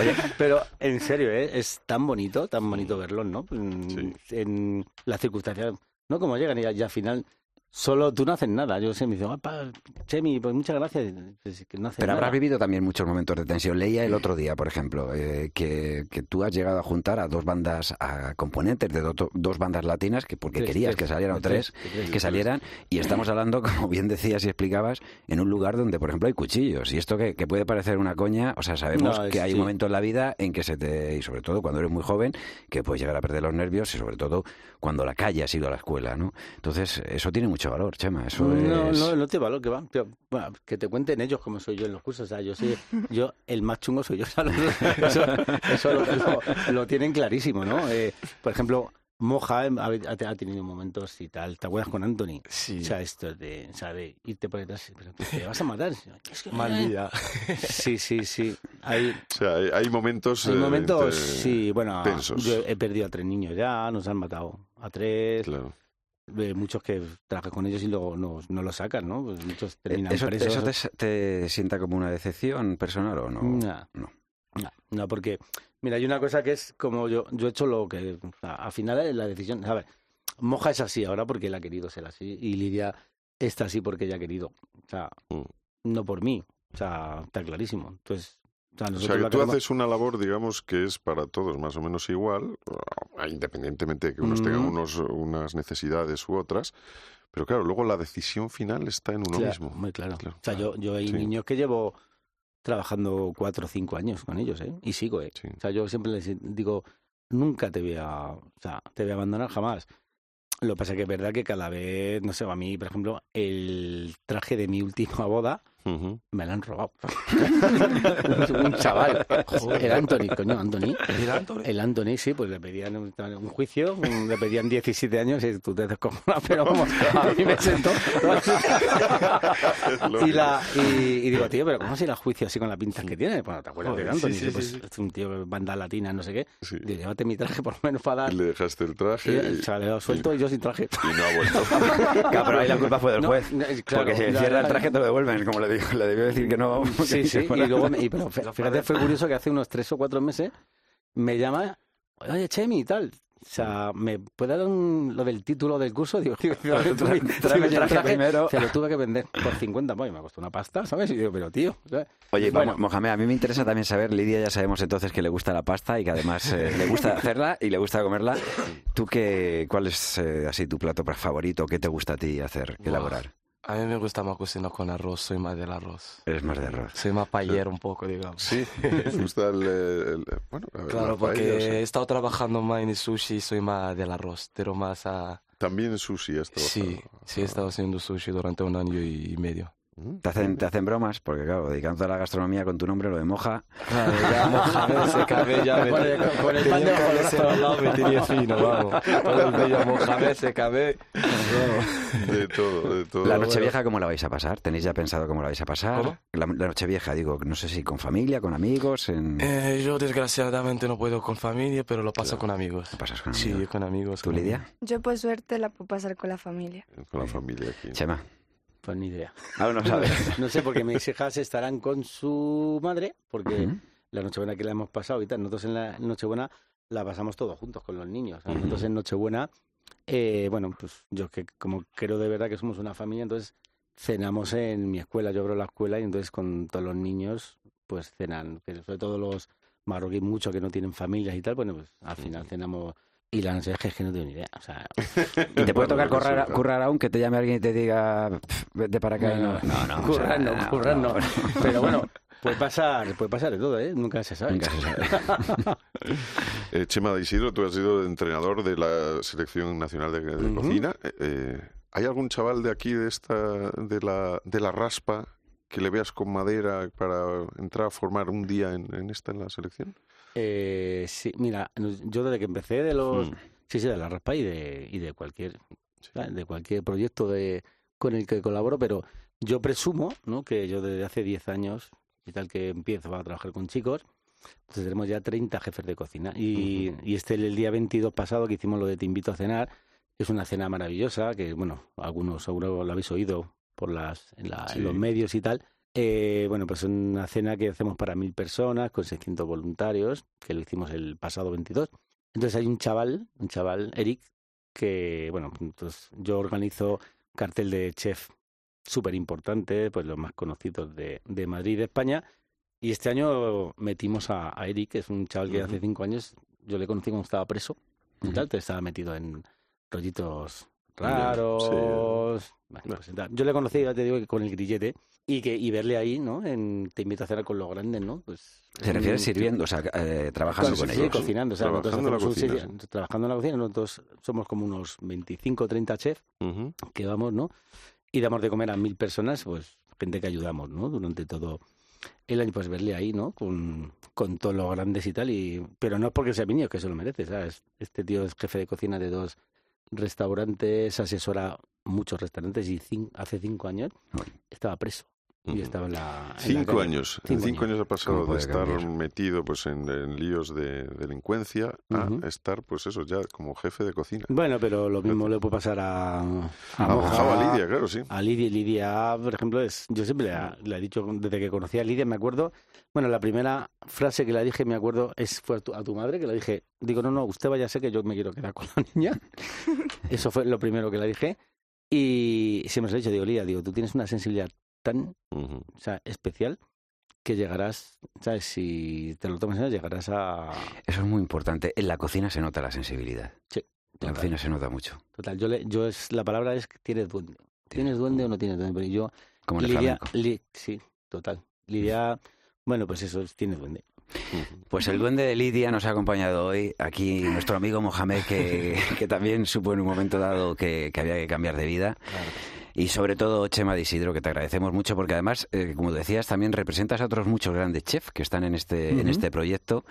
Oye, pero en serio, ¿eh? Es tan bonito, tan bonito verlo, ¿no? En las circunstancias, ¿no? Como llegan y al final Solo tú no haces nada. Yo sé, me dice, Chemi, pues muchas gracias. Pues Pero habrás vivido también muchos momentos de tensión. Leía el otro día, por ejemplo, eh, que, que, tú has llegado a juntar a dos bandas, a componentes de dos bandas latinas, que porque querías que salieran, o tres, que salieran, y estamos hablando, (laughs) como bien decías y explicabas, en un lugar donde, por ejemplo, hay cuchillos. Y esto que, que puede parecer una coña, o sea, sabemos que hay un momento en la vida en que se te, y sobre todo cuando eres muy joven, que puedes llegar a perder los nervios, y sobre todo cuando la calle ha sido a la escuela, ¿no? Entonces, eso tiene mucho valor, Chema. Eso no, no, no te valor, que va. bueno, que te cuenten ellos cómo soy yo en los cursos. O sea, yo soy, (laughs) yo, el más chungo soy yo. (laughs) eso, eso lo, tienen clarísimo, ¿no? Eh, por ejemplo, Moja ha, tenido momentos y tal. ¿Te acuerdas con Anthony? Sí. O sea, esto de, o sea, de irte por detrás, pero te vas a matar. Es que, Mal día. Sí, sí, sí. Hay, (laughs) o sea, hay, momentos. Hay momentos, sí, bueno. Yo he perdido a tres niños ya, nos han matado. A tres. Claro muchos que trabajan con ellos y luego no, no lo sacan, ¿no? Pues muchos eh, terminan ¿Eso, presos. ¿Eso te, sienta como una decepción personal o no? No, no. no, porque, mira, hay una cosa que es como yo, yo he hecho lo que, al final la decisión, ¿sabes? Moja es así ahora porque él ha querido ser así y Lidia está así porque ella ha querido, o sea, mm. no por mí, o sea, está clarísimo. Entonces, o sea, que tú haces una labor, digamos, que es para todos más o menos igual, independientemente de que unos tengan unos, unas necesidades u otras, pero claro, luego la decisión final está en uno mismo. Muy claro. O sea, yo, yo hay niños que llevo trabajando cuatro o cinco años con ellos, ¿eh? Y sigo, ¿eh? O sea, yo siempre les digo, nunca te voy a, o sea, te voy a abandonar jamás. Lo que pasa es que es verdad que cada vez, no sé, a mí, por ejemplo, el traje de mi última boda, me lo han robado. (laughs) (laughs) un, chaval. el Anthony, coño, Anthony. ¿El Anthony? El Anthony, sí, pues le pedían un, juicio, le pedían 17 años y tú te descojonas, pero vamos, a mí me sentó. (laughs) y, la, y, digo, tío, pero ¿cómo se la juicio así con la pinta que tiene? Bueno, ¿te acuerdas de Anthony? Sí, pues es un tío de banda latina, no sé qué. Sí. Digo, llévate mi traje por lo menos para dar. Y le dejaste el traje. Y, el chaval lo suelto y, yo sin traje. Y no ha vuelto. claro, pero ahí la culpa fue del juez. porque si cierra el traje te lo devuelven, como le digo le debió decir que no. Sí, sí, y luego, pero fíjate, fue curioso que hace unos tres o cuatro meses me llama, oye, Chemi y tal. O sea, ¿me puede dar lo del título del curso? Digo, (laughs) tráeme (laughs) el traje primero. Se lo tuve que vender por 50, pues me costó una pasta, ¿sabes? Y digo, pero tío. Oye, bueno, Mohamed, a mí me interesa también saber, Lidia, ya sabemos entonces que le gusta la pasta y que además eh, le gusta hacerla y le gusta comerla. ¿Tú qué, cuál es eh, así tu plato favorito? ¿Qué te gusta a ti hacer, elaborar? A mí me gusta más cocinar con arroz, soy más del arroz. Eres más de arroz. Soy más payero un poco, digamos. Sí, (laughs) me gusta el... bueno, a ver, claro, porque he estado trabajando más en sushi y soy más del arroz, pero más a... También en sushi has Sí, sí he estado haciendo sushi durante un año y medio. Te hacen, te hacen bromas, porque claro, dedicando a la gastronomía con tu nombre, lo de moja. Claro, ya Mohamed se cabe, ya me, Con el- con el pan de colesterol al lado, me tenía fino, vamos. Todo el se cabe. vamos. De todo, de todo. La noche vieja, ¿cómo la vais a pasar? ¿Tenéis ya pensado cómo la vais a pasar? ¿Cómo? La, la noche vieja, digo, no sé si con familia, con amigos, en... Eh, yo desgraciadamente no puedo con familia, pero lo paso con amigos. ¿Lo pasas con Sí, con amigos. ¿Tú, con Lidia? amigos. Yo, por suerte, la puedo pasar con la familia. Con la familia aquí. Chema. Pues ni idea. Aún no sabes. No sé, porque mis hijas estarán con su madre, porque la Nochebuena que la hemos pasado y tal, nosotros en la Nochebuena la pasamos todos juntos con los niños. Nosotros en Nochebuena, eh, bueno, pues yo que como creo de verdad que somos una familia, entonces cenamos en mi escuela, yo abro la escuela y entonces con todos los niños pues cenan, que sobre todo los marroquíes muchos que no tienen familias y tal, bueno, pues al final cenamos y la noche es que no tengo ni idea, o sea, (laughs) ¿Y te puede tocar currar, currar aún que te llame alguien y te diga, "Pff, vete para acá? No, no, no, (laughs) o currar sea, no, currar no. no. (laughs) Pero bueno, puede pasar, puede pasar de todo, ¿eh? Nunca se sabe. Nunca se sabe. Eh, Chema de Isidro, tú has sido entrenador de la Selección Nacional de, de. Cocina. Eh, eh, ¿Hay algún chaval de aquí, de esta, de la, de la raspa, que le veas con madera para entrar a formar un día en, en esta, en la selección? Eh, sí, mira, yo desde que empecé de los... Mm. Sí, sí, de la raspa y de, y de cualquier de cualquier proyecto de, con el que colaboro, pero yo presumo ¿no? que yo desde hace 10 años y tal que empiezo a trabajar con chicos, entonces tenemos ya 30 jefes de cocina. Y, y este el día 22 pasado que hicimos lo de Te invito a cenar, es una cena maravillosa, que bueno, algunos seguro lo habéis oído por las, en, la- en los medios y tal. Eh, bueno, pues es una cena que hacemos para mil personas con 600 voluntarios, que lo hicimos el pasado 22. Entonces hay un chaval, un chaval, Eric, que, bueno, entonces yo organizo cartel de chef súper importante, pues los más conocidos de, de Madrid y de España. Y este año metimos a, a Eric, que es un chaval que hace cinco años yo le conocí cuando estaba preso y tal, te estaba metido en rollitos raros. Bueno, pues, tal. yo le conocí, ya te digo, que con el grillete y que y verle ahí, ¿no? En, te invito a cenar con los grandes, ¿no? Pues ¿Te refieres un- sirviendo, o sea, eh, trabajando con- con sí, ellos? cocinando. O sea, nosotros Trabajando en la un cocina, Trabajando en la cocina. Nosotros somos como unos 25 o 30 chefs que vamos, ¿no? Y damos de comer a mil personas, pues gente que ayudamos, ¿no? Durante todo el año, pues verle ahí, ¿no? Con, con todos los grandes y tal. y Pero no es porque sea mi niño, que se lo merece, ¿sabes? Este tío es jefe de cocina de dos restaurantes, asesora muchos restaurantes y hace cinco años estaba preso. Y estaba en la... en la Cinco calle. años. En cinco años ha pasado ¿Cómo de estar cambiar? metido pues en, en líos de delincuencia a Ujú. estar, pues eso, ya como jefe de cocina. Bueno, pero lo mismo le puede pasar a, a Ha Moja, a Lidia, claro, sí. A Lidia, Lidia, por ejemplo, es, yo siempre le he dicho, desde que conocí a Lidia, me acuerdo, bueno, la primera frase que le dije, me acuerdo, es fue a tu, a tu madre, que le dije, digo, no, no, usted vaya a ser que yo me quiero quedar con la niña. (laughs) Eso fue lo primero que le dije. Y siempre se lo he dicho, digo, Lidia, digo, tú tienes una sensibilidad tan Ujú. o sea, especial que llegarás, ¿sabes? Si te lo tomas en serio, llegarás a... Eso es muy importante. En la cocina se nota la sensibilidad. Sí, En la cocina se nota mucho. Total, yo, le, yo es, la palabra es que tienes duende. ¿Tienes duende o no tienes duende? Pero yo Como en Lidia. Li- sí, total. Lidia, bueno, pues eso, es- tiene duende. Pues el duende de Lidia nos ha acompañado hoy. Aquí nuestro amigo Mohamed, que, (laughs) que también supo en un momento dado que, que había que cambiar de vida. Y sobre todo Chema de Isidro, que te agradecemos mucho, porque además, eh, como decías, también representas a otros muchos grandes chefs que están en este, en este proyecto.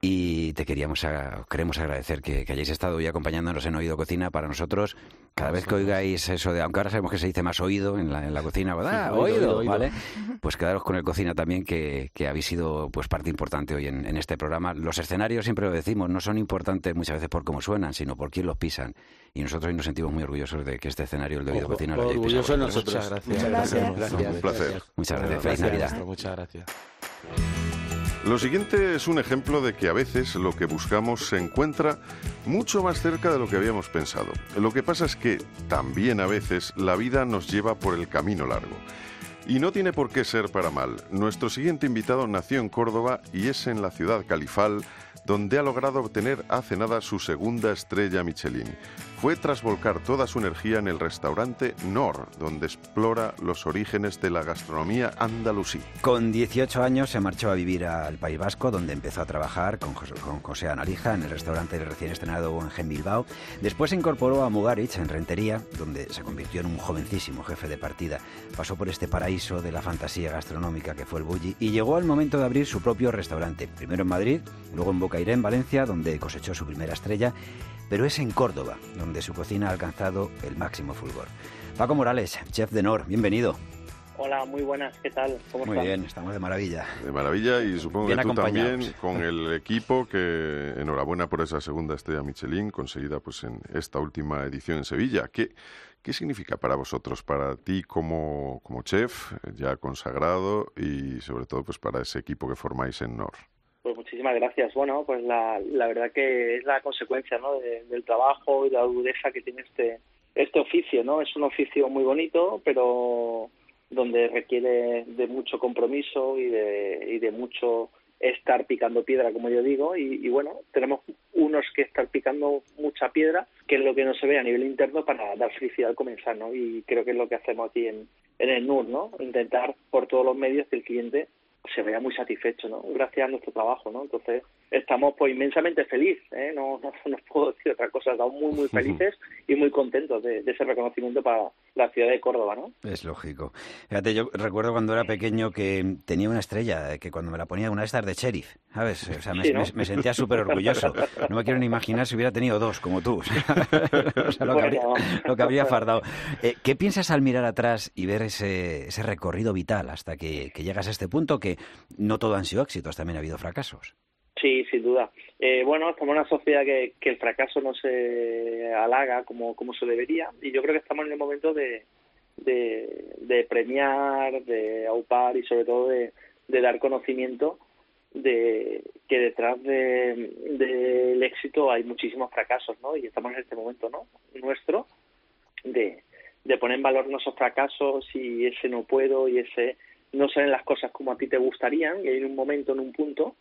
Y te queríamos a- queremos agradecer que, que hayáis estado hoy acompañándonos en Oído Cocina. Para nosotros, cada vez que oigáis eso de, aunque ahora sabemos que se dice más oído en la, en la cocina, ¿verdad? Sí, oído, oído, oído, oído. ¿vale? (laughs) Pues quedaros con el cocina también, que, que habéis sido pues parte importante hoy en, en este programa. Los escenarios, siempre lo decimos, no son importantes muchas veces por cómo suenan, sino por quién los pisan. Y nosotros hoy nos sentimos muy orgullosos de que este escenario, el de Oído Cocina, lo hayáis pisado orgulloso de vosotros. nosotros. Muchas gracias. Muchas gracias. Un placer. Muchas gracias. Feliz Gracias. Navidad. Muchas gracias. Lo siguiente es un ejemplo de que a veces lo que buscamos se encuentra mucho más cerca de lo que habíamos pensado. Lo que pasa es que también a veces la vida nos lleva por el camino largo. Y no tiene por qué ser para mal. Nuestro siguiente invitado nació en Córdoba y es en la ciudad califal donde ha logrado obtener hace nada su segunda estrella Michelin. Fue tras volcar toda su energía en el restaurante Nor, donde explora los orígenes de la gastronomía andalusí. Con 18 años se marchó a vivir al País Vasco, donde empezó a trabajar con José, con José en el restaurante recién estrenado Guggenheim Bilbao. Después se incorporó a Mugarich en Rentería, donde se convirtió en un jovencísimo jefe de partida. Pasó por este paraíso de la fantasía gastronómica que fue el Bulli y llegó al momento de abrir su propio restaurante, primero en Madrid, luego en Bocairé, en Valencia, donde cosechó su primera estrella, pero es en Córdoba, donde su cocina ha alcanzado el máximo fulgor. Paco Morales, chef de Nor, bienvenido. Hola, muy buenas, ¿qué tal? ¿Cómo Muy bien, estamos de maravilla. De maravilla y supongo Bien que tú también con el equipo que enhorabuena por esa segunda estrella Michelin conseguida pues en esta última edición en Sevilla. ¿Qué, qué significa para vosotros, para ti como, como chef ya consagrado y sobre todo pues para ese equipo que formáis en NOR? Pues muchísimas gracias. Bueno, pues la, la verdad que es la consecuencia ¿no? de- del trabajo y de la dureza que tiene este, este oficio, ¿no? Es un oficio muy bonito, pero donde requiere de mucho compromiso y de, y de mucho estar picando piedra, como yo digo, y, y bueno, tenemos unos que estar picando mucha piedra, que es lo que no se ve a nivel interno para dar felicidad al comenzar, ¿no? Y creo que es lo que hacemos aquí en, en el NUR, ¿no? Intentar por todos los medios que el cliente se vea muy satisfecho, ¿no? Gracias a nuestro trabajo, ¿no? Entonces, estamos pues inmensamente felices, ¿eh? No, no, no puedo decir otra cosa, estamos muy, muy (laughs) felices y muy contentos de, de ese reconocimiento para la ciudad de Córdoba, ¿no? Es lógico. Fíjate, yo recuerdo cuando era pequeño que tenía una estrella, que cuando me la ponía una de estas de sheriff, ¿sabes? O sea, me, Sí, ¿no? me- me sentía súper orgulloso. No me quiero ni imaginar si hubiera tenido dos, como tú. (laughs) O sea, lo, que habría, Bueno. lo que habría fardado. Eh, ¿Qué piensas al mirar atrás y ver ese, ese recorrido vital hasta que, que llegas a este punto que no todo han sido éxitos, también ha habido fracasos? Sí, sin duda. Eh, bueno, estamos en una sociedad que, el fracaso no se halaga como, como se debería y yo creo que estamos en el momento de, de, de premiar, de aupar y sobre todo de, de dar conocimiento de que detrás de- del éxito hay muchísimos fracasos, ¿no? Y estamos en este momento, ¿no? Nuestro de, de poner en valor nuestros fracasos y ese no puedo y ese no salen las cosas como a ti te gustarían y hay un momento, en un punto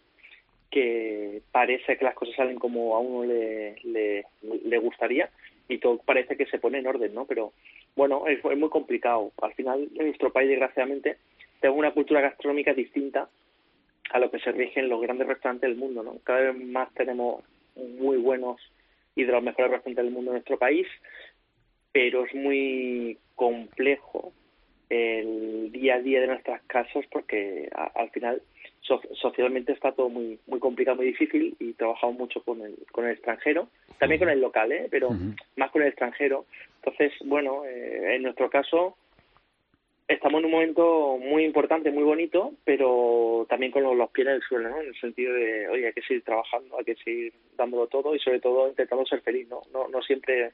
que parece que las cosas salen como a uno le, le, le gustaría y todo parece que se pone en orden, ¿no? Pero bueno, es, muy complicado. Al final, en nuestro país, desgraciadamente, tenemos una cultura gastronómica distinta a lo que se rige en los grandes restaurantes del mundo, ¿no? Cada vez más tenemos muy buenos y de los mejores restaurantes del mundo en nuestro país, pero es muy complejo el día a día de nuestras casas porque al final so- socialmente está todo muy muy complicado, muy difícil y trabajamos mucho con el, con el extranjero, también con el local, ¿eh? pero más con el extranjero. Entonces, bueno, eh, en nuestro caso estamos en un momento muy importante, muy bonito, pero también con los, los pies en el suelo, ¿no? En el sentido de, oye, hay que seguir trabajando, hay que seguir dándolo todo y sobre todo intentando ser feliz, ¿no? No, no siempre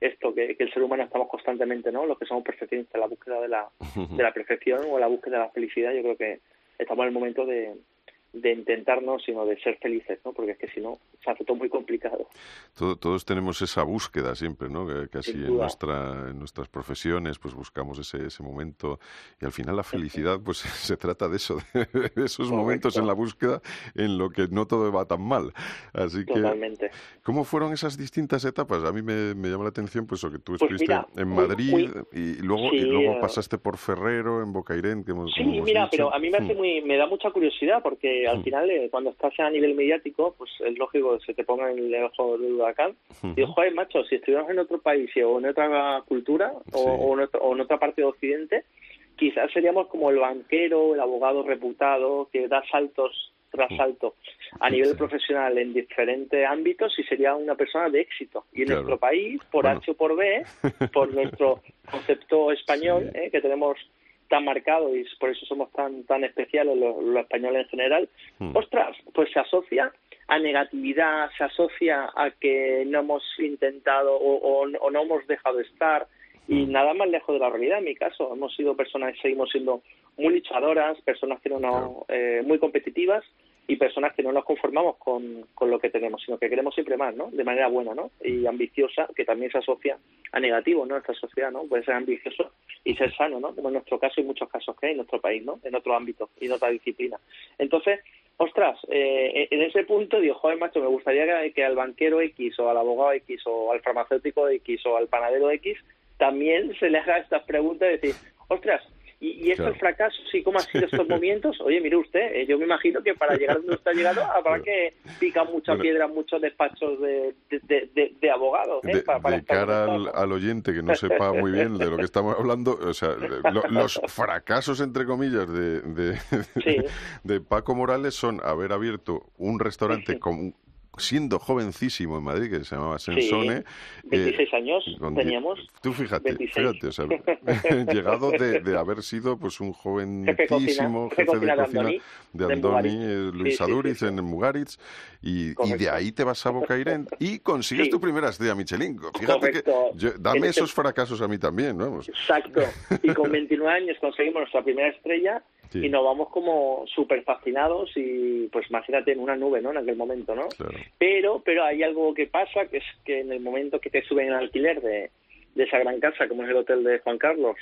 esto, que, que el ser humano estamos constantemente, ¿no? Los que somos perfeccionistas, la búsqueda de la, (laughs) de la perfección o la búsqueda de la felicidad, yo creo que estamos en el momento de, de intentarnos, sino de ser felices, ¿no? Porque es que si no, se hace todo muy complicado. Todo- todos tenemos esa búsqueda siempre, ¿no? Casi en, nuestra, en nuestras profesiones, pues buscamos ese, ese momento. Y al final la felicidad, pues (laughs) se trata de eso, (laughs) de esos momentos en la búsqueda en lo que no todo va tan mal. Así que, Totalmente. ¿cómo fueron esas distintas etapas? A mí me, me llama la atención, pues, lo que tú Pues estuviste mira, en muy- Madrid muy- y luego, y Sí, luego eh, pasaste por Ferrero, en Bocairén, que hemos, Sí, como hemos mira, dicho. pero a mí me hace Mm. muy, me da mucha curiosidad porque al Mm. final eh, cuando estás a nivel mediático, pues es lógico que se te ponga en el ojo del huracán. Digo, joder, macho, si estuviéramos en otro país o en otra cultura o, en, otro- o en otra parte de Occidente, quizás seríamos como el banquero, el abogado reputado que da saltos tras salto a nivel Sí. profesional en diferentes ámbitos y sería una persona de éxito. Y en Claro. nuestro país, por Bueno. H o por B, por nuestro (laughs) concepto español, Sí. eh, que tenemos tan marcado y por eso somos tan tan especiales los, los españoles en general, Mm. ostras, pues se asocia a negatividad, se asocia a que no hemos intentado o, o- o no hemos dejado estar y Mm. nada más lejos de la realidad en mi caso. Hemos sido personas, seguimos siendo muy luchadoras, personas que no, Claro. eh, muy competitivas y personas que no nos conformamos con, con lo que tenemos, sino que queremos siempre más, ¿no? De manera buena, ¿no? Y ambiciosa, que también se asocia a negativo, ¿no? Esta sociedad, ¿no? Puede ser ambicioso y ser sano, ¿no? Como en nuestro caso y muchos casos que hay en nuestro país, ¿no? En otro ámbito y en otra disciplina. Entonces, ostras, eh, en ese punto digo, joder, macho, me gustaría que, que al banquero X o al abogado X o al farmacéutico X o al panadero X también se le haga estas preguntas y decir, ostras, y, y esto el fracaso, sí, ¿cómo han sido estos (laughs) momentos? Oye, mire usted, eh, yo me imagino que para llegar donde usted ha llegado (laughs) habrá que picar mucha piedra muchos despachos de, de, de, de abogados. ¿eh? De, para, para de cara al, al, oyente que no sepa muy bien de lo que estamos hablando, o sea, lo, los (laughs) fracasos, entre comillas, de, de, sí. de, Paco Morales son haber abierto un restaurante con siendo jovencísimo en Madrid, que se llamaba Sensone. Sí, 26 eh, años teníamos. Tú fíjate, 26. fíjate, o sea, (laughs) llegado de, de, haber sido pues un jovencísimo jefe, jefe de cocina de Andoni, eh, Luis sí, Aduriz sí, en Mugaritz, y, y, de ahí te vas a Bocairent y consigues tu primera estrella Michelin. Fíjate Correcto. que yo, dame esos fracasos a mí también. Exacto. Y con (laughs) 29 años conseguimos nuestra primera estrella Sí. y nos vamos como súper fascinados y pues imagínate en una nube, ¿no? En aquel momento, ¿no? Claro. Pero, pero hay algo que pasa, que es que en el momento que te suben el alquiler de, de esa gran casa, como es el hotel de Juan Carlos.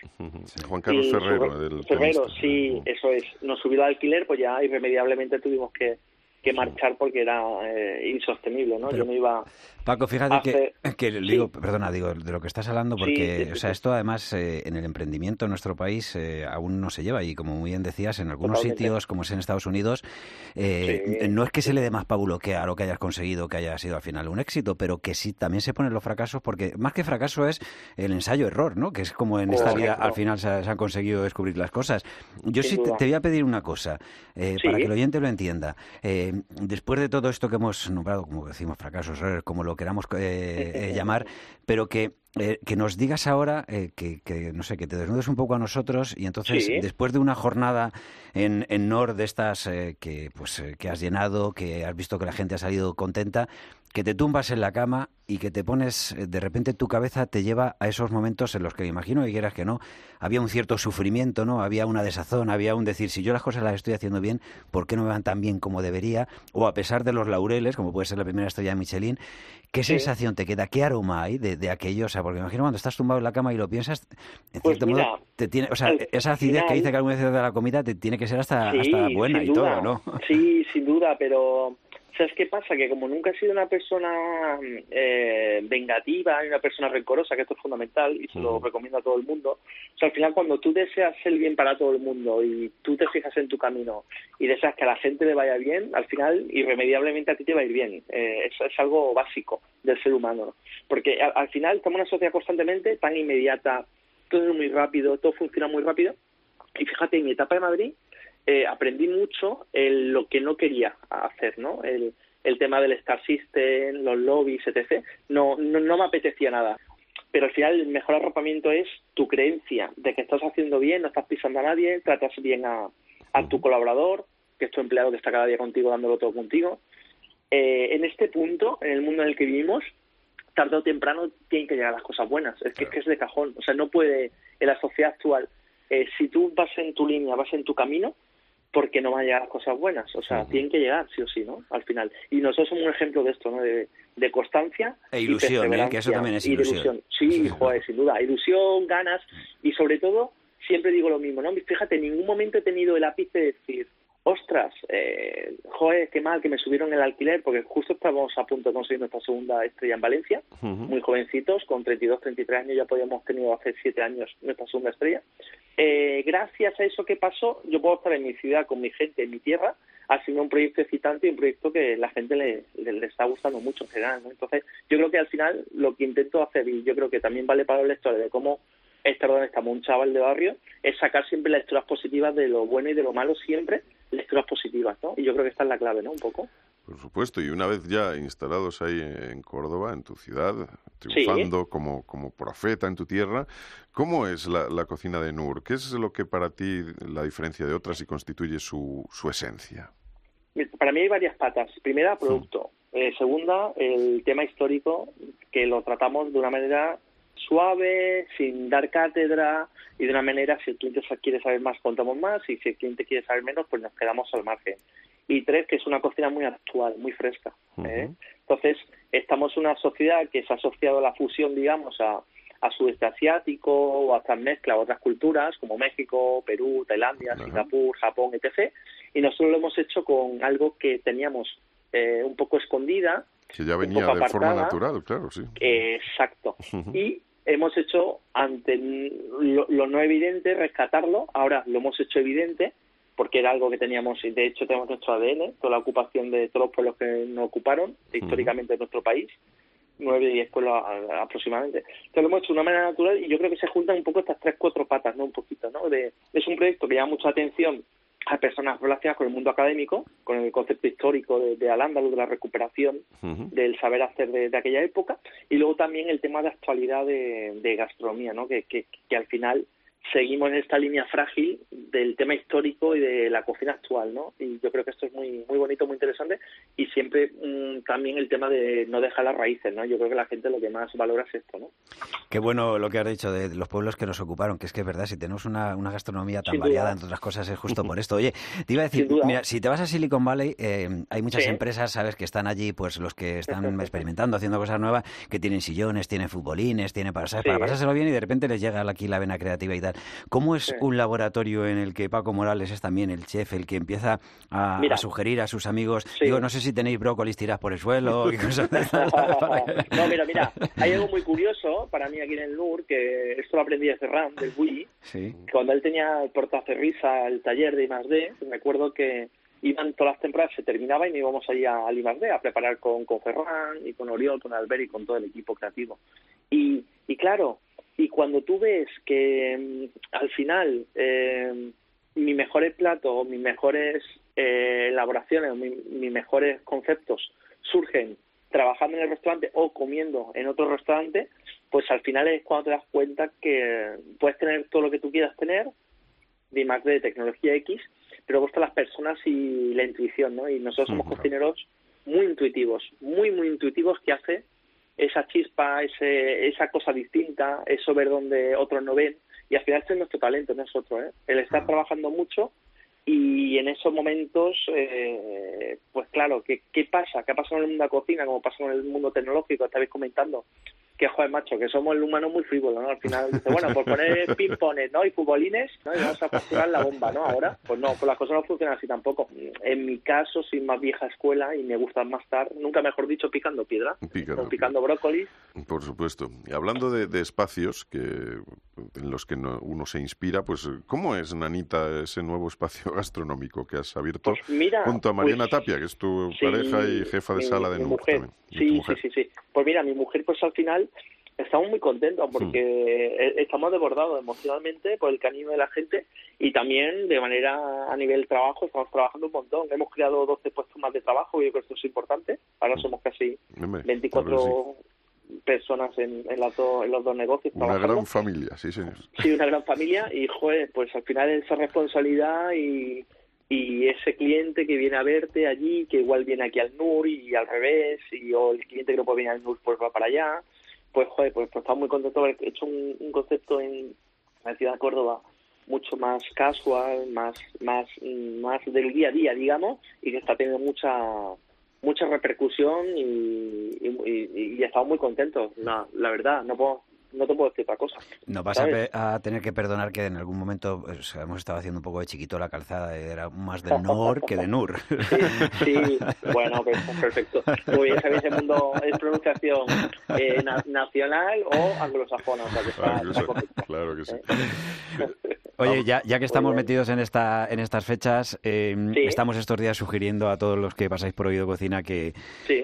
Sí, Juan Carlos Ferrero. Ferrero, sí, eso es. Nos subió el alquiler, pues ya irremediablemente tuvimos que, que marchar porque era eh, insostenible, ¿no? Pero, Yo no iba Paco, fíjate hacer... que, que digo, perdona, digo, de lo que estás hablando, porque, sí, o sea, esto además eh, en el emprendimiento en nuestro país eh, aún no se lleva y como muy bien decías, en algunos Totalmente. sitios, como es en Estados Unidos, eh, no es que se le dé más pábulo que a lo que hayas conseguido, que haya sido al final un éxito, pero que sí también se ponen los fracasos, porque más que fracaso es el ensayo-error, ¿no? Que es como en esta vida al final se, se, han conseguido descubrir las cosas. Yo Sin sí te, te, voy a pedir una cosa, eh, para que el oyente lo entienda. Eh, después de todo esto que hemos nombrado, como decimos, fracasos, como lo queramos eh, eh, (laughs) llamar, pero que eh, que nos digas ahora, eh, que, que, no sé, que te desnudes un poco a nosotros y entonces Sí. después de una jornada en, en NOR de estas eh, que, pues, eh, que has llenado, que has visto que la gente ha salido contenta, que te tumbas en la cama y que te pones, eh, de repente tu cabeza te lleva a esos momentos en los que me imagino que quieras que no, había un cierto sufrimiento, ¿no? Había una desazón, había un decir, si yo las cosas las estoy haciendo bien, ¿por qué no me van tan bien como debería? O a pesar de los laureles, como puede ser la primera estrella de Michelin, ¿qué Sí. sensación te queda? ¿Qué aroma hay de, de aquello? O sea, porque me imagino cuando estás tumbado en la cama y lo piensas, en Pues cierto mira, modo, te tiene, o sea, esa acidez que dice que alguna vez de la comida te tiene que ser hasta, Sí, hasta buena y duda. todo, ¿no? Sí, sin duda, pero ¿sabes qué pasa? Que como nunca he sido una persona eh, vengativa, una persona rencorosa, que esto es fundamental y se lo recomiendo a todo el mundo, o sea, al final cuando tú deseas el bien para todo el mundo y tú te fijas en tu camino y deseas que a la gente le vaya bien, al final irremediablemente a ti te va a ir bien. Eh, eso es algo básico del ser humano. ¿no? Porque al, al final estamos en una sociedad constantemente tan inmediata, todo es muy rápido, todo funciona muy rápido. Y fíjate, en mi etapa de Madrid eh, aprendí mucho el, lo que no quería hacer, ¿no? El, el tema del Star System, los lobbies, etc. No, no, no me apetecía nada. Pero al final el mejor arropamiento es tu creencia de que estás haciendo bien, no estás pisando a nadie, tratas bien a, a tu colaborador, que es tu empleado que está cada día contigo, dándolo todo contigo. Eh, en este punto, en el mundo en el que vivimos, tarde o temprano tienen que llegar las cosas buenas. Es que, es, que es de cajón. O sea, no puede, en la sociedad actual, eh, si tú vas en tu línea, vas en tu camino, porque no van a llegar las cosas buenas. O sea, uh -huh. tienen que llegar, sí o sí, ¿no? Al final. Y nosotros somos un ejemplo de esto, ¿no? De, de constancia. E ilusión, y ¿eh? Que eso también es ilusión. ilusión. (laughs) Sí, joder, sin duda. Ilusión, ganas y sobre todo, siempre digo lo mismo, ¿no? Fíjate, en ningún momento he tenido el ápice de decir, ostras, eh, joder, qué mal que me subieron el alquiler, porque justo estábamos a punto de conseguir nuestra segunda estrella en Valencia, uh -huh. muy jovencitos, con 32, 33 años, ya podíamos tenido hace 7 años nuestra segunda estrella. Eh, gracias a eso que pasó, yo puedo estar en mi ciudad, con mi gente, en mi tierra, haciendo un proyecto excitante y un proyecto que la gente le, le, le está gustando mucho en general. ¿no? Entonces, yo creo que al final lo que intento hacer, y yo creo que también vale para los lectores de cómo estar donde estamos, un chaval de barrio, es sacar siempre las lecturas positivas de lo bueno y de lo malo, siempre lecturas positivas, ¿no? Y yo creo que esta es la clave, ¿no? Un poco. Por supuesto, y una vez ya instalados ahí en Córdoba, en tu ciudad, triunfando sí. como, como profeta en tu tierra, ¿cómo es la, la, cocina de Nur? ¿Qué es lo que para ti la diferencia de otras y constituye su, su esencia? Para mí hay varias patas. Primera, producto. Sí. Eh, segunda, el tema histórico, que lo tratamos de una manera suave, sin dar cátedra y de una manera, si el cliente quiere saber más, contamos más y si el cliente quiere saber menos, pues nos quedamos al margen. Y tres, que es una cocina muy actual, muy fresca. ¿eh? Entonces, estamos en una sociedad que se ha asociado a la fusión, digamos, a, a sudeste asiático o a estas mezclas, a otras culturas como México, Perú, Tailandia, Singapur, Japón, etc. Y nosotros lo hemos hecho con algo que teníamos eh, un poco escondida. Que ya venía de forma natural, claro, sí. exacto. Y hemos hecho, ante lo, no evidente, rescatarlo. Ahora lo hemos hecho evidente porque era algo que teníamos, y de hecho tenemos nuestro ADN, toda la ocupación de todos los pueblos que nos ocuparon históricamente en nuestro país nueve, diez pueblos aproximadamente. Entonces lo hemos hecho de una manera natural y yo creo que se juntan un poco estas tres, cuatro patas, ¿no? Un poquito, ¿no? De, es un proyecto que llama mucha atención a personas relacionadas con el mundo académico, con el concepto histórico de, de al de la recuperación del saber hacer de, aquella época, y luego también el tema de actualidad de, gastronomía, ¿no? Que, que, que al final seguimos en esta línea frágil del tema histórico y de la cocina actual, ¿no? Y yo creo que esto es muy muy bonito, muy interesante y siempre mm, también el tema de no dejar las raíces, ¿no? Yo creo que la gente lo que más valora es esto, ¿no? Qué bueno lo que has dicho de los pueblos que nos ocuparon, que es que es verdad, si tenemos una, gastronomía tan variada, entre otras cosas, es justo por esto. Oye, te iba a decir, mira, si te vas a Silicon Valley, eh, hay muchas empresas, ¿sabes?, que están allí, pues los que están experimentando, haciendo cosas nuevas, que tienen sillones, tienen futbolines, tienen para, ¿sabes? para pasárselo bien y de repente les llega aquí la vena creativa ¿Cómo es un laboratorio en el que Paco Morales es también el chef, el que empieza a, sugerir a sus amigos? Digo, no sé si tenéis brócolis tirados por el suelo (laughs) y cosas (laughs) No, mira, mira, hay algo muy curioso para mí aquí en el NUR, que esto lo aprendí de Ferran, del Wii, cuando él tenía el portacerrisa, el taller de I+.D., me acuerdo que iban todas las temporadas, se terminaba y nos íbamos allí al I+.D. a preparar con, con Ferran y con Oriol, con Albert y con todo el equipo creativo. Y, y claro, y cuando tú ves que mm, al final eh, mis mejores platos, mis mejores eh, elaboraciones, mis mejores conceptos surgen trabajando en el restaurante o comiendo en otro restaurante, pues al final es cuando te das cuenta que puedes tener todo lo que tú quieras tener, de más de tecnología X, pero gusta las personas y la intuición, ¿no? Y nosotros somos cocineros muy intuitivos, muy, muy intuitivos que hace esa chispa, ese, esa cosa distinta, eso ver donde otros no ven. Y al final este es nuestro talento, nosotros, ¿eh? El estar trabajando mucho y en esos momentos, eh, pues claro, ¿qué, ¿qué pasa? ¿Qué ha pasado en el mundo de la cocina? Como pasa en el mundo tecnológico, estabais comentando que joder, macho, que somos el humano muy frívolo, ¿no? Al final dice, bueno, por poner (laughs) ping-pones, ¿no? Y futbolines, ¿no? Y vamos a facturar la bomba, ¿no? Ahora, pues no, pues las cosas no funcionan así tampoco. En mi caso, soy más vieja escuela y me gusta más estar, nunca mejor dicho, picando piedra. Picando, picando brócoli. Por supuesto. Y hablando de, espacios que en los que uno se inspira, pues, ¿cómo es, Nanita, ese nuevo espacio (laughs) gastronómico que has abierto pues junto a Mariana pues Tapia, que es tu pareja y jefa de sala de mi mujer. Sí, sí, sí, sí. Pues mira, mi mujer, pues al final estamos muy contentos porque e, estamos desbordados emocionalmente por el cariño de la gente y también de manera a nivel trabajo estamos trabajando un montón. Hemos creado 12 puestos más de trabajo y yo creo que esto es importante. Ahora somos casi 24 personas en, en, las en los dos negocios. Una gran familia, sí, señor. Sí, una gran familia y, joder, pues al final esa responsabilidad y, y ese cliente que viene a verte allí, que igual viene aquí al NUR y al revés, y o el cliente que no puede venir al NUR pues va para allá pues joder, pues, pues estamos muy contentos de haber hecho un, concepto en la ciudad de Córdoba mucho más casual, más, más, más del día a día, digamos, y que está teniendo mucha mucha repercusión y, y, y, estamos muy contentos, la, la verdad, no puedo no te puedo decir otra cosa. No vas a, tener que perdonar que en algún momento pues, hemos estado haciendo un poco de chiquito la calzada, era más de Nor que de Nur. (laughs) Sí, bueno, pues, perfecto. Muy bien, sabéis, el mundo es pronunciación eh, nacional o anglosajona. O sea, que claro, que sí. (laughs) Oye, ya, ya que estamos metidos en esta en estas fechas, eh, estamos estos días sugiriendo a todos los que pasáis por Oído Cocina que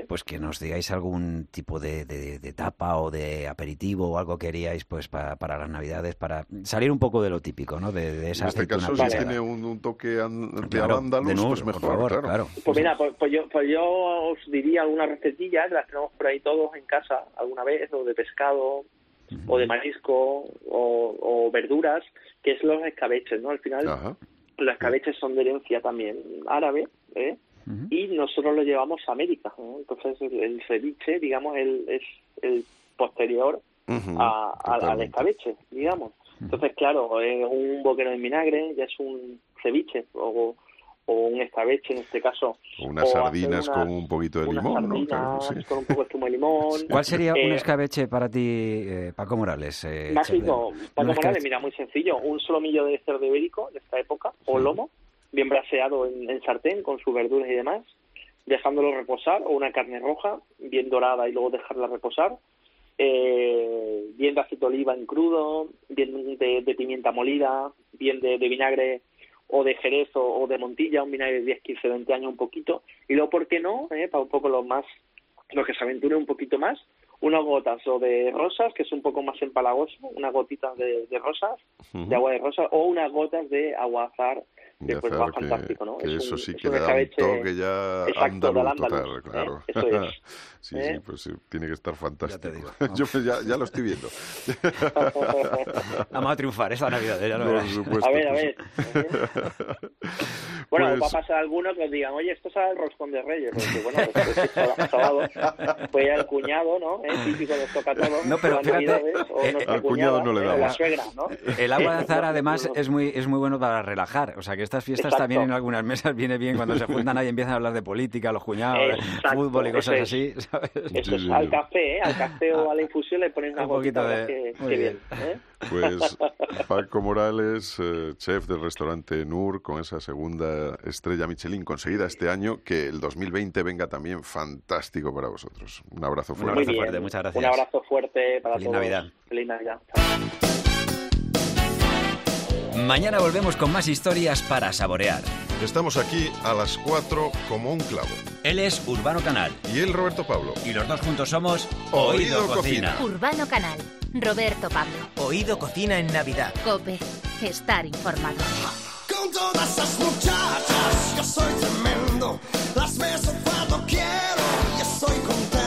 pues que nos digáis algún tipo de, de, tapa o de aperitivo o algo que haríais pues para, para las Navidades, para salir un poco de lo típico, ¿no? De, de esa en este caso, si tiene un, toque de claro, pues mejor, claro. Pues mira, pues, pues, yo, pues yo os diría alguna recetilla, las tenemos por ahí todos en casa alguna vez, o de pescado, o de marisco o, verduras, que es los escabeches, ¿no? Al final los escabeches son de herencia también árabe, ¿eh? Y nosotros lo llevamos a América, Entonces el, ceviche, digamos, el, es el posterior a- a- al escabeche, digamos. Entonces, claro, eh, un boquerón en vinagre ya es un ceviche o, o un escabeche en este caso. O unas O sardinas con un poquito de limón, ¿no? Claro, sí. con un poco de zumo de limón. (laughs) ¿Cuál sería un Eh, escabeche para ti, eh, Paco Morales? eh, de- Paco Morales, mira, muy sencillo. Un solomillo de cerdo ibérico de esta época, o lomo, bien braseado en, en sartén con sus verduras y demás, dejándolo reposar, o una carne roja, bien dorada y luego dejarla reposar. Eh, bien de aceite de oliva en crudo, bien de, de pimienta molida, bien de, de vinagre o de jerez o, o de montilla, un vinagre de 10, 15, 20 años un poquito. Y luego, ¿por qué no? Eh, para un poco los más, los que se aventuren un poquito más, unas gotas o de rosas, que es un poco más empalagoso, unas gotitas de, de rosas, de agua de rosas, o unas gotas de agua que pues azar, va que- fantástico, ¿no? que Es eso un- sí es que le da un toque ya andaluz total, ¿eh? claro. Eso es. (laughs) sí, ¿eh? sí, pues sí, tiene que estar fantástico. digo, (laughs) Yo pues ya, ya lo estoy viendo. (laughs) Vamos a triunfar esta Navidad, ya lo Por verás. supuesto. A ver, a pues- ver. Bueno, Pues- va a pasar alguno que os digan, oye, esto es el roscón de Reyes. Porque, bueno, pues, pues, sábado- sábado fue el cuñado, ¿no? ¿Eh? Típico de toca todo. No, pero fíjate, o eh, al cuñado no le ¿eh? daba. la suegra, ¿no? El agua de Eh, azar, no, además, no, no. es muy, es muy bueno para relajar. O sea, que estas fiestas Exacto. también en algunas mesas viene bien cuando se juntan ahí y empiezan a hablar de política, los cuñados, fútbol y cosas así, (laughs) ¿sabes? Eso es al café, ¿eh? Al café o a la infusión le ponen una Un poquito de- que, bien. bien. ¿eh? Pues (laughs) Paco Morales, eh, chef del restaurante Nur, con esa segunda estrella Michelin conseguida este año, que el 2020 venga también fantástico para vosotros. Un abrazo Un fuerte. Muy abrazo fuerte, muchas gracias. Un abrazo fuerte para Feliz todos. Navidad. Feliz Navidad. Mañana volvemos con más historias para saborear. Estamos aquí a las 4 como un clavo. Él es Urbano Canal Y él, Roberto Pablo. y los dos juntos somos Oído Oído, Cocina. Cocina. Urbano Canal. Roberto Pablo. Oído Cocina en Navidad. Cope. Estar informado. Con todas esas muchachas, yo soy tremendo. Las beso cuando quiero y estoy contento.